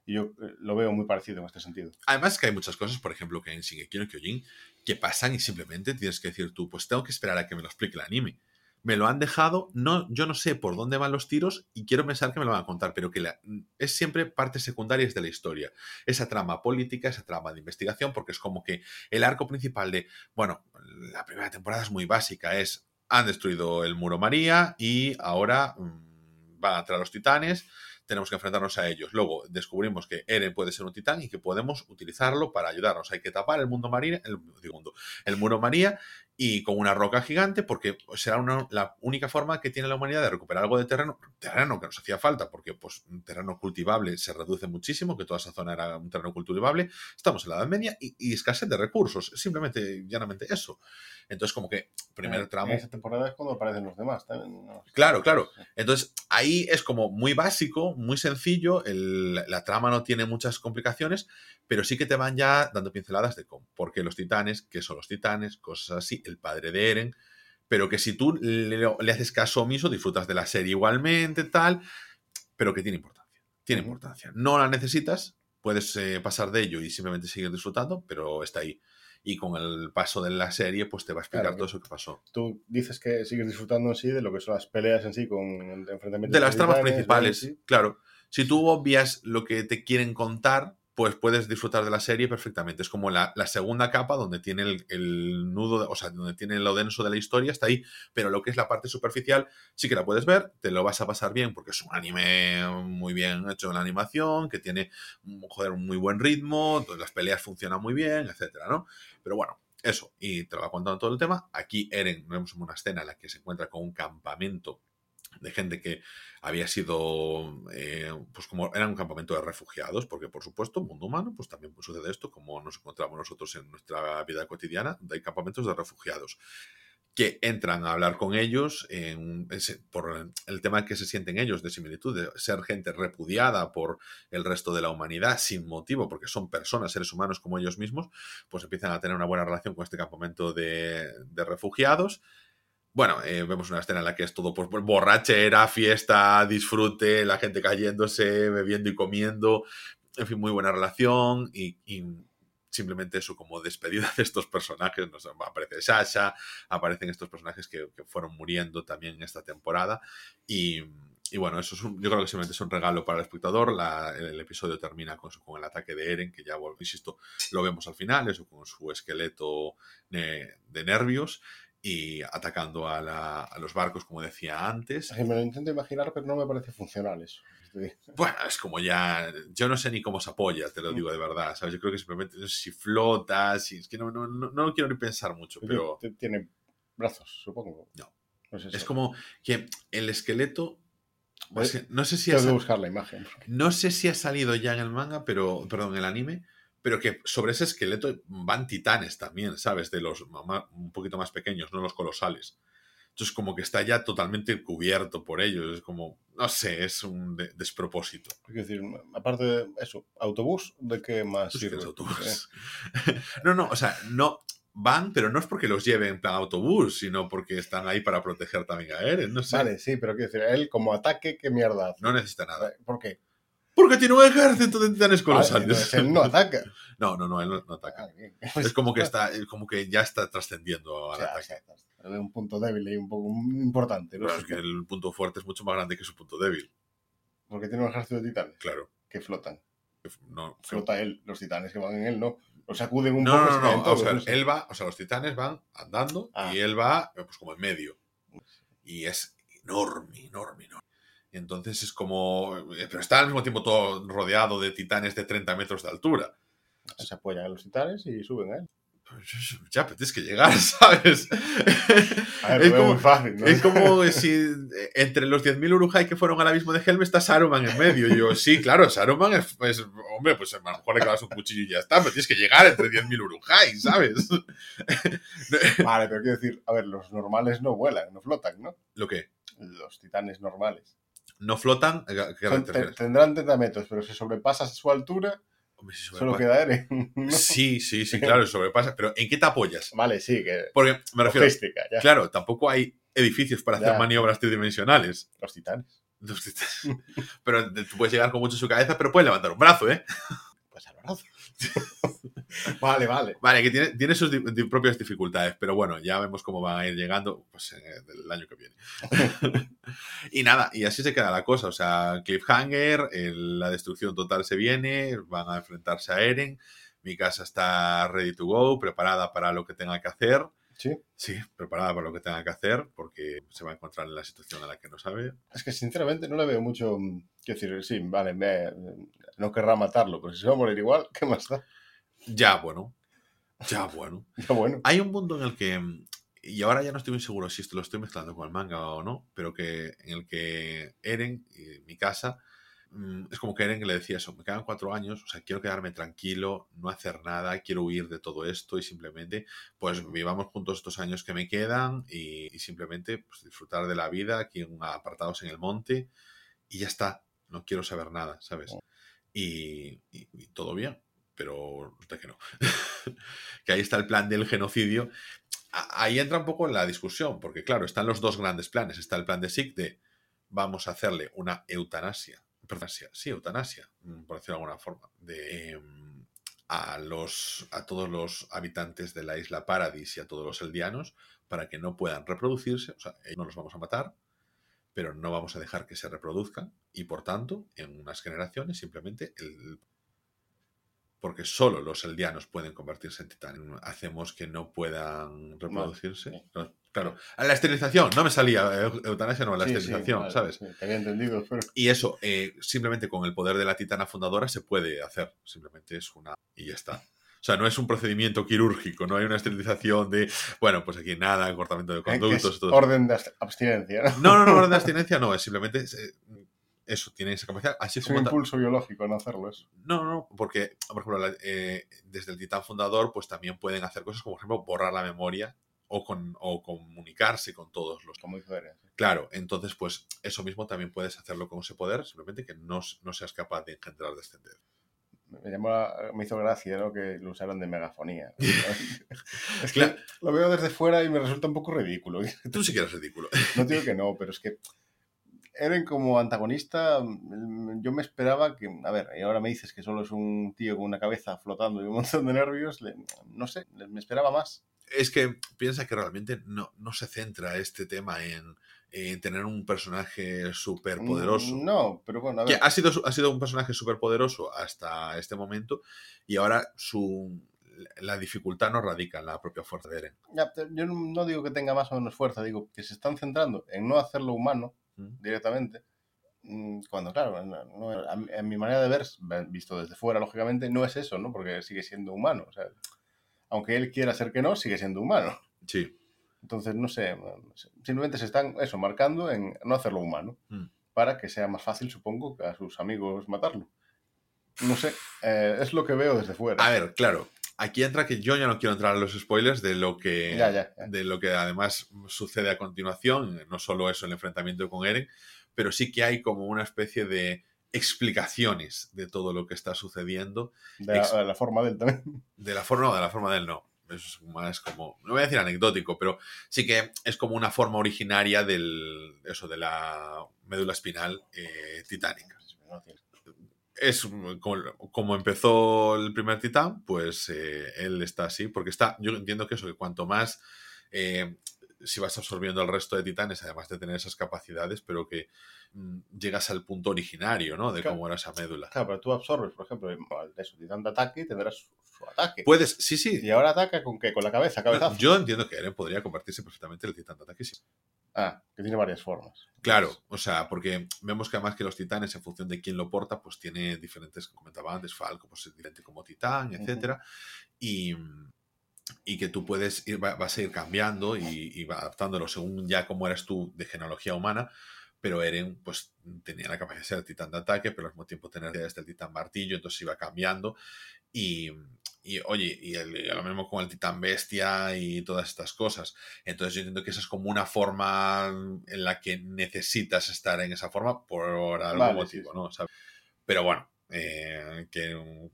y yo eh, lo veo muy parecido en este sentido. Además que hay muchas cosas, por ejemplo, que en Shingeki no Kyojin, que pasan y simplemente tienes que decir tú, pues tengo que esperar a que me lo explique el anime. Me lo han dejado, no, yo no sé por dónde van los tiros y quiero pensar que me lo van a contar, pero que es siempre parte secundaria de la historia. Esa trama política, esa trama de investigación, porque es como que el arco principal de, bueno, la primera temporada es muy básica, es, han destruido el muro María y ahora mm, van a los titanes tenemos que enfrentarnos a ellos. Luego descubrimos que Eren puede ser un titán y que podemos utilizarlos para ayudarnos. Hay que tapar el mundo marina, el, el muro María y con una roca gigante, porque será una- la única forma que tiene la humanidad de recuperar algo de terreno, terreno que nos hacía falta, porque pues un terreno cultivable se reduce muchísimo, que toda esa zona era un terreno cultivable, estamos en la Edad Media y, y escasez de recursos, simplemente, llanamente eso. Entonces, como que primer En- tramo... Esa temporada es cuando aparecen los demás también. ¿no? Claro, claro. Entonces, ahí es como muy básico, muy sencillo, el- la trama no tiene muchas complicaciones, pero sí que te van ya dando pinceladas de cómo, por qué los titanes, qué son los titanes, cosas así, el padre de Eren, pero que si tú le, le haces caso omiso, disfrutas de la serie igualmente, tal, pero que tiene importancia. Tiene importancia. No la necesitas, puedes eh, pasar de ello y simplemente seguir disfrutando, pero está ahí. Y con el paso de la serie, pues te va a explicar Claro. todo eso que pasó. Tú dices que sigues disfrutando en sí de lo que son las peleas en sí con el enfrentamiento de las tramas principales, claro. Si tú obvias lo que te quieren contar, pues puedes disfrutar de la serie perfectamente. Es como la, la segunda capa donde tiene el, el nudo, o sea, donde tiene lo denso de la historia, está ahí. Pero lo que es la parte superficial, sí que la puedes ver, te lo vas a pasar bien porque es un anime muy bien hecho en la animación, que tiene mm, joder, un muy buen ritmo, las peleas funcionan muy bien, etcétera, ¿no? Pero bueno, eso, y te lo va contando todo el tema. Aquí Eren, vemos una escena en la que se encuentra con un campamento de gente que había sido, eh, pues como era un campamento de refugiados, porque por supuesto, mundo humano, pues también sucede esto, como nos encontramos nosotros en nuestra vida cotidiana, hay campamentos de refugiados que entran a hablar con ellos por el tema que se sienten ellos de similitud, de ser gente repudiada por el resto de la humanidad sin motivo, porque son personas, seres humanos como ellos mismos, pues empiezan a tener una buena relación con este campamento de refugiados. Bueno, eh, vemos una escena en la que es todo pues, borrachera, fiesta, disfrute, la gente cayéndose, bebiendo y comiendo, en fin, muy buena relación y, simplemente eso como despedida de estos personajes, nos aparece Sasha, aparecen estos personajes que, fueron muriendo también esta temporada. Y, bueno, eso es yo creo que simplemente es un regalo para el espectador. El, episodio termina con, con el ataque de Eren, que ya, insisto, lo vemos al final, eso con su esqueleto eh, de nervios y atacando a, la- a los barcos, como decía antes. Me lo intento imaginar, pero no me parece funcional eso. Bueno, es como ya. Yo no sé ni cómo se apoya, te lo digo de verdad. ¿sabes? Yo creo que simplemente no sé si flota, si. Es que no, no, no, no lo quiero ni pensar mucho, pero. Tiene brazos, supongo. No. Es como que el esqueleto. Que no sé si Tengo ha que buscar la imagen. no sé si ha salido ya en el manga, pero. Perdón, en el anime. Pero que sobre ese esqueleto van titanes también, ¿sabes? De los un poquito más pequeños, no los colosales. Entonces, como que está ya totalmente cubierto por ellos. Es como. No sé, es un de- despropósito. Quiero decir, aparte de eso, autobús, ¿de qué más Pues sirve? es autobús. no, no, o sea, no van, pero no es porque los lleven en plan autobús, sino porque están ahí para proteger también a Eren. No sé. Vale, sí, pero quiero decir, él como ataque, ¿qué mierda? No necesita nada. ¿Por qué? Porque tiene un ejército de titanes Ah, colosales. él no ataca. No, no, no, él no, no ataca. Ah. Es como que está, como que ya está trascendiendo O al sea, ataque. o sea, un punto débil y un poco importante, ¿no? Pero es que el punto fuerte es mucho más grande que su punto débil, Porque tiene un ejército de titanes claro. que flotan. No, Flota él, los titanes que van en él, ¿no? Los sacuden un no, poco. no, no, no, o sea, él va, o sea, los titanes van andando Ah. y él va pues como en medio. Y es enorme, enorme, enorme. Entonces es como... eh, Pero está al mismo tiempo todo rodeado de titanes de 30 metros de altura. Se apoyan en los titanes y suben a él. Ya, pero tienes que llegar, ¿sabes? A ver, es, como, muy fácil, ¿no? es como si eh, entre los 10.000 Urujai que fueron al abismo de Helm está Saruman en medio. Y yo, sí, claro, Saruman es, es- hombre, pues a lo mejor le clavas un cuchillo y ya está, pero tienes que llegar entre 10.000 Urujai, ¿sabes? Vale, pero quiero decir, a ver, los normales no vuelan, no flotan, ¿no? ¿Lo que? Los titanes normales. ¿No flotan? ¿A qué Son- te te- refieres? tendrán 30 metros, pero si sobrepasas su altura, Hombre, si solo queda Eren. ¿no? Sí, sí, sí, claro, sobrepasa. Pero ¿en qué te apoyas? Vale, sí, que Porque me refiero, logística, ya. claro, tampoco hay edificios para hacer maniobras tridimensionales. Los titanes. Pero tú puedes llegar con mucho su cabeza, pero puedes levantar un brazo, ¿eh? Pues al brazo. vale, vale. Vale, que tiene, tiene sus di- propias dificultades, pero bueno, ya vemos cómo van a ir llegando pues, eh, el año que viene. y nada, y así se queda la cosa. O sea, cliffhanger, el- la destrucción total se viene, van a enfrentarse a Eren. Mi casa está ready to go, preparada para lo que tenga que hacer. Sí. Sí, preparada para lo que tenga que hacer, porque se va a encontrar en la situación en la que no sabe. Es que sinceramente no le veo mucho. mm, Quiero decir, sí, vale, me- no querrá matarlo, pero si se va a morir igual, ¿qué más da? Ya, bueno. Ya, bueno. Ya bueno. Hay un mundo en el que mm, y ahora ya no estoy muy seguro si esto lo estoy mezclando con el manga o no, pero que en el que Eren, mi casa, mm, es como que Eren le decía eso, me quedan cuatro años, o sea, quiero quedarme tranquilo, no hacer nada, quiero huir de todo esto y simplemente, pues vivamos juntos estos años que me quedan y, simplemente pues, disfrutar de la vida aquí apartados en el monte y ya está, no quiero saber nada, ¿sabes? Oh. Y, y todo bien, pero resulta que no. que ahí está el plan del genocidio ahí entra un poco en la discusión, porque claro, están los dos grandes planes. Está el plan de SIC de vamos a hacerle una eutanasia, sí, eutanasia, mm, por decirlo de alguna forma, de, em, a, los, a todos los habitantes de la isla Paradis y a todos los eldianos para que no puedan reproducirse, o sea, no los vamos a matar, pero no vamos a dejar que se reproduzcan y por tanto, en unas generaciones simplemente el porque solo los eldianos pueden convertirse en titán. Hacemos que no puedan reproducirse. claro, la esterilización, no me salía eh, eutanasia, no, la esterilización, ¿sabes? había entendido. Y eso, eh, simplemente con el poder de la titana fundadora se puede hacer. Simplemente es una. Y ya está. O sea, no es un procedimiento quirúrgico, no hay una esterilización de, bueno, pues aquí nada, cortamiento de conductos. orden de abstinencia. No, no, no, orden de abstinencia no, es simplemente eh, eso, tiene esa capacidad. Así es un impulso biológico no hacerlo eso. No, no, porque, por ejemplo, eh, desde el titán fundador, pues también pueden hacer cosas como, por ejemplo, borrar la memoria o, con, o comunicarse con todos los... Como Claro, entonces, pues eso mismo también puedes hacerlo con ese poder, simplemente que no, no seas capaz de engendrar descendencia. Me, llamó, me hizo gracia ¿no? que lo usaron de megafonía. es que lo veo desde fuera y me resulta un poco ridículo. Tú sí que eres ridículo. no digo que no, pero es que Eren como antagonista, mm, yo me esperaba que, a ver, y ahora me dices que solo es un tío con una cabeza flotando y un montón de nervios, no sé, me esperaba más. Es que piensa que realmente no, no se centra este tema en, tener un personaje súper poderoso. Mm, no, pero bueno, a ver. ha, sido, ha sido un personaje súper poderoso hasta este momento y ahora su, la dificultad no radica en la propia fuerza de Eren. yo no digo que tenga más o menos fuerza, digo que se están centrando en no hacerlo humano directamente. Mm, cuando, claro, en mi manera de ver, visto desde fuera, lógicamente, no es eso, ¿no? Porque sigue siendo humano. O sea, aunque él quiera ser que no, sigue siendo humano. Sí. Entonces, no sé, simplemente se están, eso, marcando en no hacerlo humano. Mm. Para que sea más fácil, supongo, que a sus amigos matarlo. No sé, eh, es lo que veo desde fuera. A ver, claro, Aquí entra que yo ya no quiero entrar en los spoilers de lo que, De lo que además sucede a continuación, no solo eso, el enfrentamiento con Eren, pero sí que hay como una especie de explicaciones de todo lo que está sucediendo. De la, forma de él también. De la forma, no, de la forma de él no. Eso es más como, no voy a decir anecdótico, pero sí que es como una forma originaria del, eso, de la médula espinal eh, titánica es como, empezó el primer titán, pues eh, él está así, porque está, yo entiendo que eso, que cuanto más, eh, si vas absorbiendo el resto de titanes, además de tener esas capacidades, pero que mm, llegas al punto originario, ¿no? De cómo era esa médula. Claro, pero tú absorbes, por ejemplo, de su titán de ataque y tendrás su, ataque. Puedes, sí, sí. Y ahora ataca con qué? Con la cabeza, cabezazo. Yo entiendo que Eren podría convertirse perfectamente en el titán de ataque, sí. Ah, que tiene varias formas. Claro, o sea, porque vemos que además que los titanes, en función de quién lo porta, pues tiene diferentes, como comentaba antes, Falco, pues es diferente como titán, etcétera. y, y, que tú puedes ir, vas a ir cambiando y, y adaptándolo según ya cómo eres tú de genealogía humana. Pero Eren, pues tenía la capacidad de ser titán de ataque, pero al mismo tiempo tener desde el titán martillo, entonces iba cambiando. Y, y oye, y, lo mismo con el titán bestia y todas estas cosas. Entonces yo entiendo que esa es como una forma en la que necesitas estar en esa forma por algún motivo, ¿no? Pero bueno, eh, que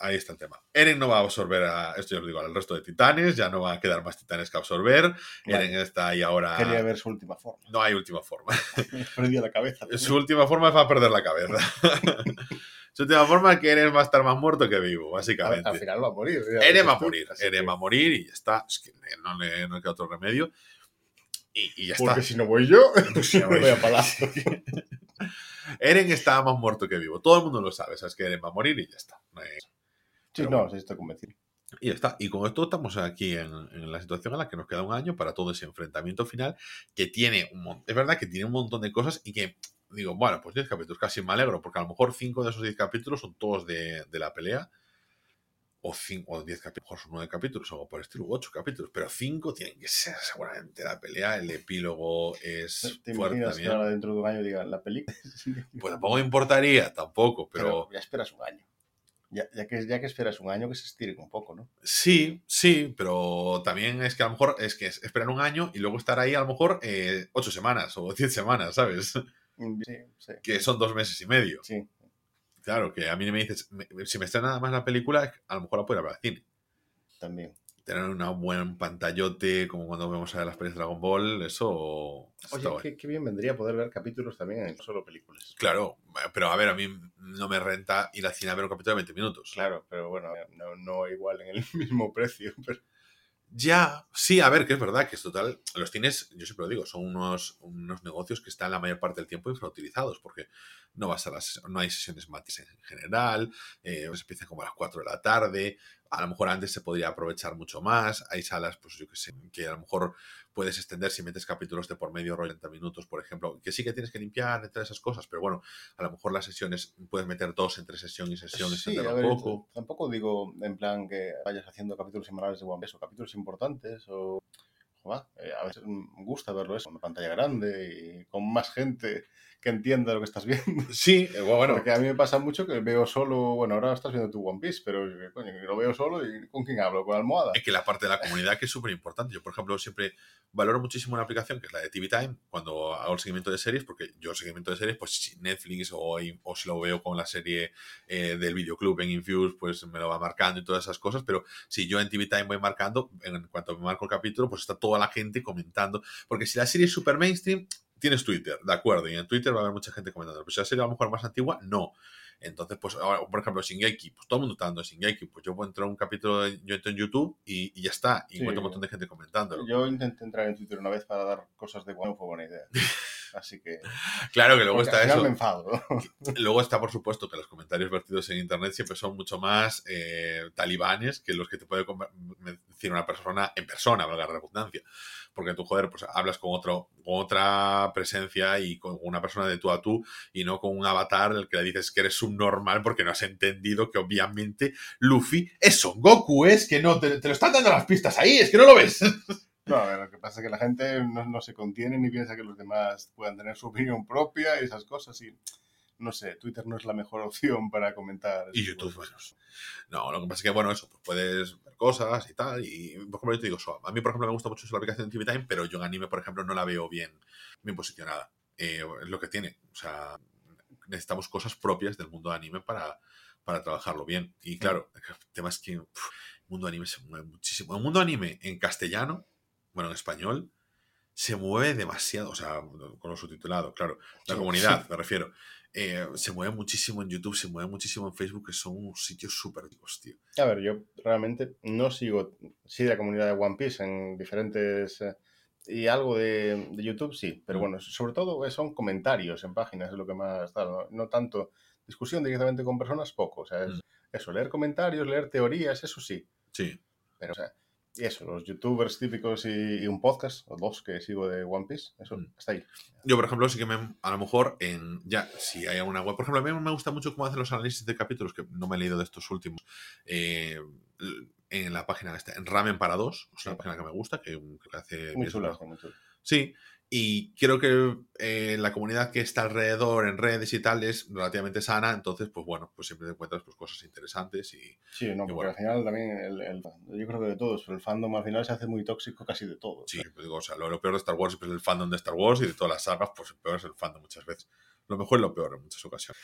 ahí está el tema. Eren no va a absorber a, esto yo lo digo, al resto de titanes, ya no va a quedar más titanes que absorber. Eren está ahí ahora. Quería ver su última forma. No hay última forma. Perdió la cabeza. Su última forma es va a perder la cabeza. Su última forma que Eren va a estar más muerto que vivo, básicamente. Al, final va a morir. Eren va a morir. Eren va a morir y ya está. Es que no le, no queda otro remedio. Y, ya está. Porque si no voy yo, pues no voy a palacio. Eren está más muerto que vivo. Todo el mundo lo sabe. Sabes que Eren va a morir y ya está. sí, no, sí estoy convencido. Y ya está. Y con esto estamos aquí en, en, la situación en la que nos queda un año para todo ese enfrentamiento final que tiene un Es verdad que tiene un montón de cosas y que digo, bueno, pues 10 capítulos, casi me alegro, porque a lo mejor 5 de esos 10 capítulos son todos de, la pelea. O cinco, o diez capítulos, o nueve capítulos, o por estilo, ocho capítulos, pero cinco tienen que ser seguramente la pelea, el epílogo es ¿Te fuerte también. ahora dentro de un año diga la película? Pues tampoco me importaría, tampoco, pero, pero ya esperas un año. Ya, ya, que, ya que esperas un año, que se estiren un poco, ¿no? sí, sí, pero también es que a lo mejor es que es esperar un año y luego estar ahí a lo mejor eh, ocho semanas o diez semanas, ¿sabes? Mm, Sí, sí. Que son dos meses y medio. Sí, Claro, que a mí me dices, me- si me está nada más la película, a lo mejor la puedo ir a ver al cine. también. Tener un buen pantallote, como cuando vemos a las pelis de Dragon Ball, eso Oye, qué bien vendría poder ver capítulos también en solo películas. Claro, pero a ver, a mí no me renta ir al cine a ver un capítulo de 20 minutos. Claro, pero bueno, no, no igual en el mismo precio. Pero... Ya, sí, a ver, que es verdad que es total. Los cines, yo siempre lo digo, son unos, unos negocios que están la mayor parte del tiempo infrautilizados, porque no vas a las, no hay sesiones matis en general, eh, se empieza como a las 4 de la tarde, a lo mejor antes se podría aprovechar mucho más, hay salas, pues yo que sé, que a lo mejor puedes extender si metes capítulos de por medio, 30 minutos, por ejemplo, que sí que tienes que limpiar entre esas cosas, pero bueno, a lo mejor las sesiones puedes meter dos entre sesión y sesión, Sí, a ver, poco. tampoco digo en plan que vayas haciendo capítulos semanales de One Piece o capítulos importantes o... Joder, eh, a veces me gusta verlo eso, una pantalla grande y con más gente que entienda lo que estás viendo. Sí, eh, bueno, Porque a mí me pasa mucho que veo solo, bueno, ahora estás viendo tu One Piece, pero eh, coño, lo veo solo y ¿con quién hablo? ¿Con almohada? Es que la parte de la comunidad que es súper importante. Yo, por ejemplo, siempre valoro muchísimo una aplicación que es la de TV Time cuando hago el seguimiento de series, porque yo el seguimiento de series, pues si Netflix o, o si lo veo con la serie eh, del videoclub en Infuse, pues me lo va marcando y todas esas cosas. Pero si yo en TV Time voy marcando, en cuanto me marco el capítulo, pues está toda la gente comentando. Porque si la serie es súper mainstream, tienes Twitter, de acuerdo, y en Twitter va a haber mucha gente comentando. Pero si la serie a lo mejor más antigua, no. Entonces, pues ahora, por ejemplo, Shingeki, pues todo el mundo está dando Shingeki, pues yo puedo entrar a un capítulo, de- yo entro en YouTube y, y ya está, y Sí. encuentro un montón de gente comentándolo. Yo intenté entrar en Twitter una vez para dar cosas de One, no fue buena idea. Así que... Claro que luego está eso. me enfado. Luego está, por supuesto, que los comentarios vertidos en Internet siempre son mucho más eh, talibanes que los que te puede decir una persona en persona, valga la redundancia. Porque tú, joder, pues hablas con, otro, con otra presencia y con una persona de tú a tú y no con un avatar del que le dices que eres subnormal porque no has entendido que obviamente Luffy es Son Goku, es que no, te, te lo están dando las pistas ahí, es que no lo ves. No, lo que pasa es que la gente no, no se contiene ni piensa que los demás puedan tener su opinión propia y esas cosas. Y no sé, Twitter no es la mejor opción para comentar. Y YouTube, bueno. No, lo que pasa es que, bueno, eso, pues puedes ver cosas y tal. Y, por ejemplo, yo te digo, so, a mí, por ejemplo, me gusta mucho la aplicación de TV Time, pero yo en anime, por ejemplo, no la veo bien, bien posicionada. Eh, es lo que tiene. O sea, necesitamos cosas propias del mundo de anime para, para trabajarlo bien. Y claro, el tema es que uf, el mundo anime se mueve muchísimo. El mundo anime en castellano, bueno, en español, se mueve demasiado. O sea, con lo subtitulado, claro. La Sí, comunidad, me refiero. Eh, se mueve muchísimo en YouTube, se mueve muchísimo en Facebook, que son unos sitios súper ricos, tío. A ver, yo realmente no sigo, sí, la comunidad de One Piece en diferentes... eh, y algo de, de YouTube sí, pero Mm. bueno, sobre todo eh, son comentarios en páginas, es lo que más tal, no, no tanto discusión directamente con personas, poco. O sea, es Mm. eso, leer comentarios, leer teorías, eso sí. Sí. Pero, o sea, y eso, los youtubers típicos y, y un podcast, o dos que sigo de One Piece, eso, Mm. está ahí. Yo, por ejemplo, sí que me, a lo mejor en ya, si hay alguna web, por ejemplo, a mí me gusta mucho cómo hacen los análisis de capítulos, que no me he leído de estos últimos, eh, en la página esta, en Ramen para dos, es una Sí. página que me gusta, que, que hace Muy chula, muy chula. Sí, y creo que eh, la comunidad que está alrededor en redes y tal es relativamente sana, entonces, pues bueno, pues siempre te encuentras pues, cosas interesantes y Sí, no, porque bueno. al final también, el, el- yo creo que de todos, pero el fandom al final se hace muy tóxico casi de todo. Sí, siempre digo, o sea, lo, lo peor de Star Wars es el fandom de Star Wars y de todas las sagas, pues el peor es el fandom muchas veces. Lo mejor es lo peor en muchas ocasiones.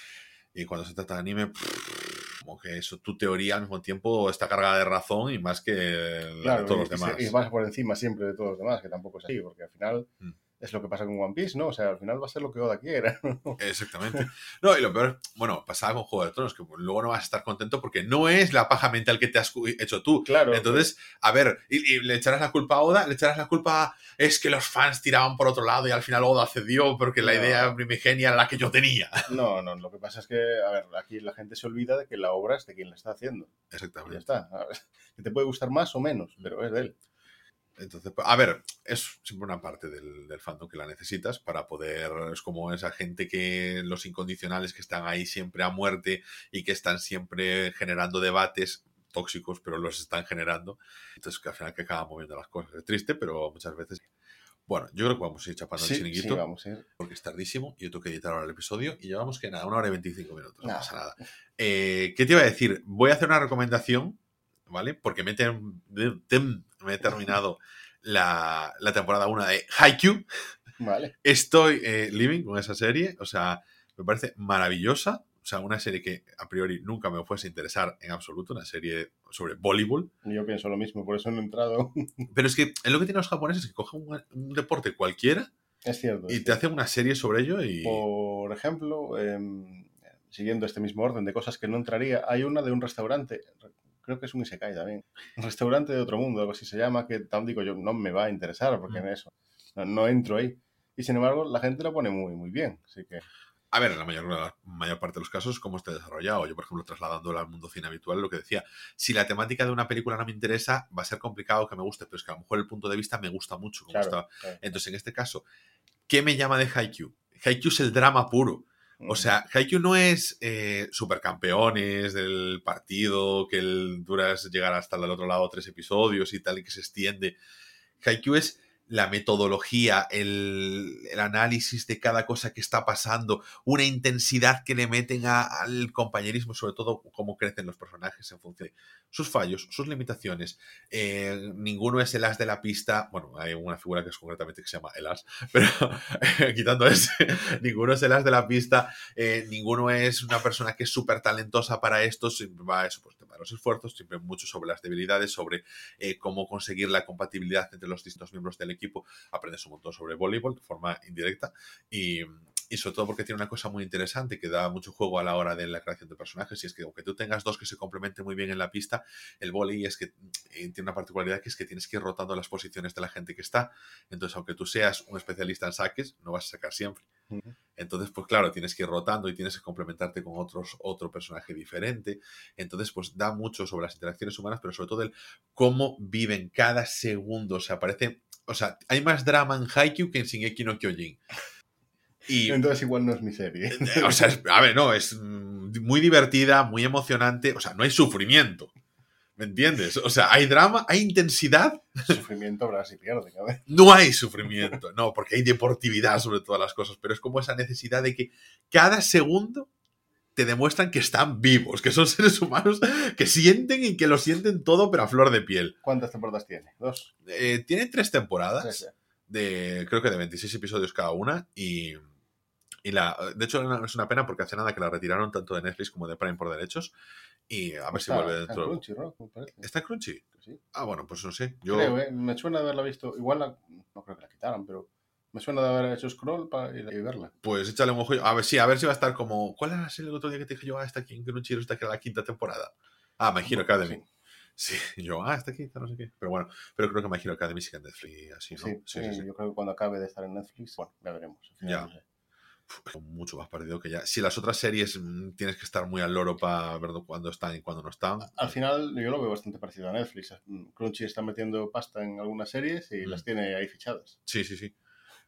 Y cuando se trata de anime, pff, como que eso, tu teoría al mismo tiempo está cargada de razón y más que la Claro, de todos y, los y demás. y vas por encima siempre de todos los demás, que tampoco es así, porque al final Mm. Es lo que pasa con One Piece, ¿no? O sea, al final va a ser lo que Oda quiera. Exactamente. No, y lo peor, bueno, pasaba con Juego de Tronos, que luego no vas a estar contento porque no es la paja mental que te has hecho tú. claro. Entonces, a ver, y, y le echarás la culpa a Oda, le echarás la culpa a, es que los fans tiraban por otro lado y al final Oda cedió porque la idea primigenia era la que yo tenía. No, no, lo que pasa es que, a ver, aquí la gente se olvida de que la obra es de quien la está haciendo. Y ya Exactamente. está. A ver, que te puede gustar más o menos, pero es de él. Entonces, pues, a ver, es siempre una parte del, del fandom que la necesitas para poder, es como esa gente que los incondicionales que están ahí siempre a muerte y que están siempre generando debates, tóxicos, pero los están generando. Entonces, que al final que acaban moviendo las cosas. Es triste, pero muchas veces. Bueno, yo creo que vamos a ir chapando el Sí, chiringuito. sí, vamos a ir. porque es tardísimo y yo tengo que editar ahora el episodio y llevamos que nada, una hora y 25 minutos, no Nada. pasa nada. Eh, ¿Qué te iba a decir? Voy a hacer una recomendación, ¿vale? porque me he, me terminado la, la temporada 1 de Haikyuu. Vale. Estoy eh, living con esa serie, o sea, me parece maravillosa. O sea, una serie que a priori nunca me fuese a interesar en absoluto, una serie sobre voleibol. Yo pienso lo mismo, por eso no he entrado. Pero es que es lo que tienen los japoneses, que cogen un, un deporte cualquiera Es cierto. y es te hacen una serie sobre ello y... Por ejemplo, em, siguiendo este mismo orden de cosas que no entraría, hay una de un restaurante, creo que es un Isekai también, restaurante de otro mundo, algo así se llama, que tan digo yo, no me va a interesar porque Mm. en eso no, no entro ahí. Y sin embargo, la gente lo pone muy, muy bien. Así que, A ver, en la mayor, la mayor parte de los casos, cómo está desarrollado. Yo, por ejemplo, trasladándolo al mundo cine habitual, lo que decía, si la temática de una película no me interesa, va a ser complicado que me guste, pero es que a lo mejor el punto de vista me gusta mucho. Como claro. está. claro. Entonces, en este caso, ¿qué me llama de Haikyuu? Haikyuu es el drama puro. O sea, Haikyuu no es eh, supercampeones del partido, que el, duras llegar hasta el otro lado tres episodios y tal, y que se extiende. Haikyuu es la metodología, el, el análisis de cada cosa que está pasando, una intensidad que le meten a- al compañerismo, sobre todo cómo crecen los personajes en función de sus fallos, sus limitaciones. Eh, ninguno es el as de la pista. Bueno, hay una figura que es concretamente que se llama el as, pero quitando ese, ninguno es el as de la pista, eh, ninguno es una persona que es súper talentosa para esto, siempre va a eso, pues, tema de los esfuerzos, siempre mucho sobre las debilidades, sobre eh, cómo conseguir la compatibilidad entre los distintos miembros del equipo. Aprendes un montón sobre voleibol de forma indirecta y, y sobre todo porque tiene una cosa muy interesante que da mucho juego a la hora de la creación de personajes y es que aunque tú tengas dos que se complementen muy bien en la pista, el voleibol es que eh, tiene una particularidad que es que tienes que ir rotando las posiciones de la gente que está. Entonces, aunque tú seas un especialista en saques, no vas a sacar siempre. Entonces, pues claro, tienes que ir rotando y tienes que complementarte con otros, otro personaje diferente. Entonces, pues da mucho sobre las interacciones humanas, pero sobre todo el cómo viven cada segundo. O sea, parece. O sea, hay más drama en Haikyuu que en Shingeki no Kyojin. Y, Entonces igual no es mi serie. o sea, es- a ver, no, es mm, muy divertida, muy emocionante. O sea, no hay sufrimiento. ¿Me entiendes? O sea, hay drama, hay intensidad, Sufrimiento habrá si pierde, cabrón. no hay sufrimiento. No, porque hay deportividad sobre todas las cosas, pero es como esa necesidad de que cada segundo te demuestran que están vivos, que son seres humanos que sienten y que lo sienten todo, pero a flor de piel. ¿Cuántas temporadas tiene? ¿Dos? Eh, tiene tres temporadas Tres, ya. de creo que de 26 episodios cada una y, y la de hecho es una pena porque hace nada que la retiraron tanto de Netflix como de Prime por derechos y a ver si Está- vuelve está en dentro Crunchyroll, me parece. ¿Está Crunchy? Sí. Ah, bueno, pues no sé. Yo Creo, ¿eh? Me suena de haberla visto. Igual la- no creo que la quitaran, pero me suena de haber hecho scroll para ir y verla. pues échale un ojo. A ver sí, a ver si va a estar como ¿Cuál era la serie el otro día que te dije yo? Ah, está aquí en Crunchy, está que era la quinta temporada. Ah, My Hero Academy. Sí, Sí, yo, ah, está aquí, está no sé qué. Pero bueno, pero creo que My Hero Academy sí que en Netflix, así, ¿no? sí, sí, Yo creo que cuando acabe de estar en Netflix, bueno, ya veremos. Al final Ya. no sé. Uf, mucho más perdido que ya. Si las otras series mm, tienes que estar muy al loro para ver cuándo están y cuándo no están. Al final yo lo veo bastante parecido a Netflix. Mm, Crunchy está metiendo pasta en algunas series y Mm. las tiene ahí fichadas. Sí, sí, sí.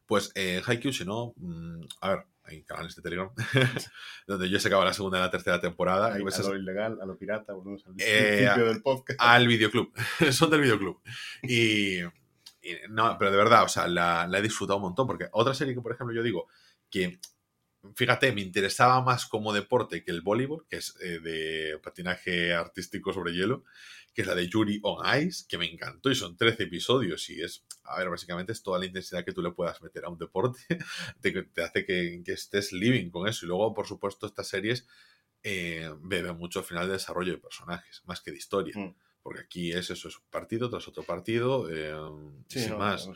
Pues eh, Haikyuu, si no, mm, a ver, hay canales de Telegram donde yo sacaba la segunda y la tercera temporada. Y pues a lo ilegal, a lo pirata, volvemos al Eh, principio del podcast. al videoclub. Son del videoclub. Y, y no, pero de verdad, o sea, la, la he disfrutado un montón. Porque otra serie que, por ejemplo, yo digo que, fíjate, me interesaba más como deporte que el voleibol, que es eh, de patinaje artístico sobre hielo, que es la de Yuri on Ice, que me encantó y son 13 episodios y es, a ver, básicamente es toda la intensidad que tú le puedas meter a un deporte, te, hace que, que estés living con eso. Y luego, por supuesto, estas series eh, beben mucho al final de desarrollo de personajes, más que de historia. Mm. Porque aquí es eso, es partido tras otro partido, eh, Sí, sin no, más.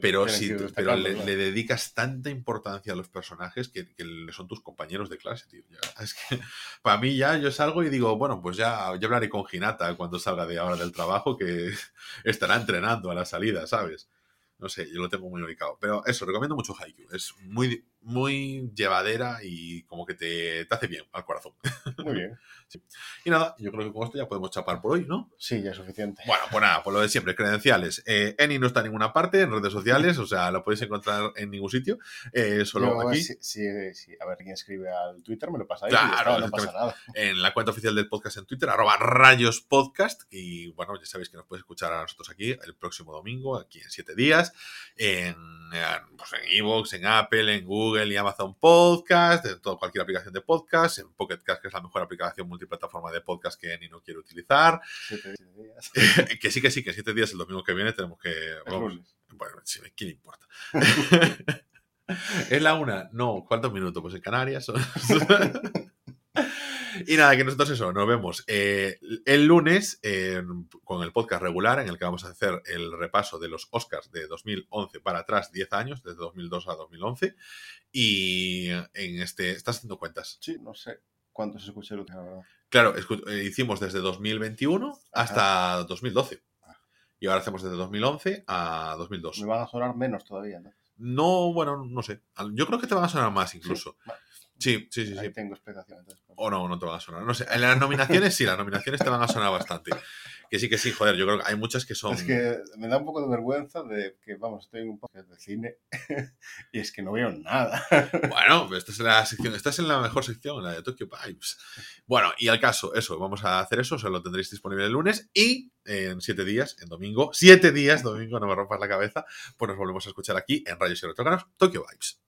Pero, si, pero le, claro. le dedicas tanta importancia a los personajes que, que son tus compañeros de clase, tío. Ya, es que para mí ya yo salgo y digo, bueno, pues ya, ya hablaré con Hinata cuando salga de ahora del trabajo, que estará entrenando a la salida, ¿sabes? No sé, yo lo tengo muy ubicado. Pero eso, recomiendo mucho Haikyuu. Es muy, muy llevadera y como que te, te hace bien al corazón. Muy bien. Y nada, yo creo que con esto ya podemos chapar por hoy, ¿no? Sí, ya es suficiente. Bueno, pues nada, por lo de siempre, credenciales. Eh, Eni no está en ninguna parte, en redes sociales, o sea, lo podéis encontrar en ningún sitio, eh, solo Yo, aquí. si- si- a ver quién escribe al Twitter, me lo pasa ahí. Claro, no pasa nada. en la cuenta oficial del podcast en Twitter, arroba rayos podcast. Y bueno, ya sabéis que nos podéis escuchar a nosotros aquí el próximo domingo, aquí en siete días, en pues en Evox, en Apple, en Google y Amazon Podcast, en todo, cualquier aplicación de podcast, en Pocket Cast, que es la mejor aplicación multiplataforma de podcast que ni no quiero utilizar. Siete, siete días. que sí, que sí, que siete días, el domingo que viene, tenemos que. Vamos, bueno, sí, ¿qué le importa? ¿Es la una? No, ¿cuántos minutos? Pues en Canarias. son- y nada, que nosotros eso, nos vemos eh, el lunes eh, con el podcast regular en el que vamos a hacer el repaso de los Oscars de 2011 para atrás, 10 años, desde 2002 a 2011. Y en este, estás haciendo cuentas. Sí, no sé cuánto se escucha el último, la verdad. Claro, eh, hicimos desde 2021 hasta 2012. Y ahora hacemos desde 2011 a 2002. Me van a sonar menos todavía, ¿no? No, bueno, no sé. Yo creo que te van a sonar más incluso. Vale, Sí, sí, sí, Ahí sí. tengo entonces. O no, no te van a sonar. No sé. En las nominaciones sí, las nominaciones te van a sonar bastante. Que sí, que sí, joder. Yo creo que hay muchas que son. Es que me da un poco de vergüenza de que, vamos, estoy en un podcast de cine y es que no veo nada. Bueno, esta es la sección, esta es en la mejor sección, la de Tokyo Vibes. Bueno, y al caso, eso, vamos a hacer eso, se lo tendréis disponible el lunes y en siete días, en domingo, siete días, domingo, no me rompas la cabeza, pues nos volvemos a escuchar aquí en Rayos y Retócanos, Tokyo Vibes.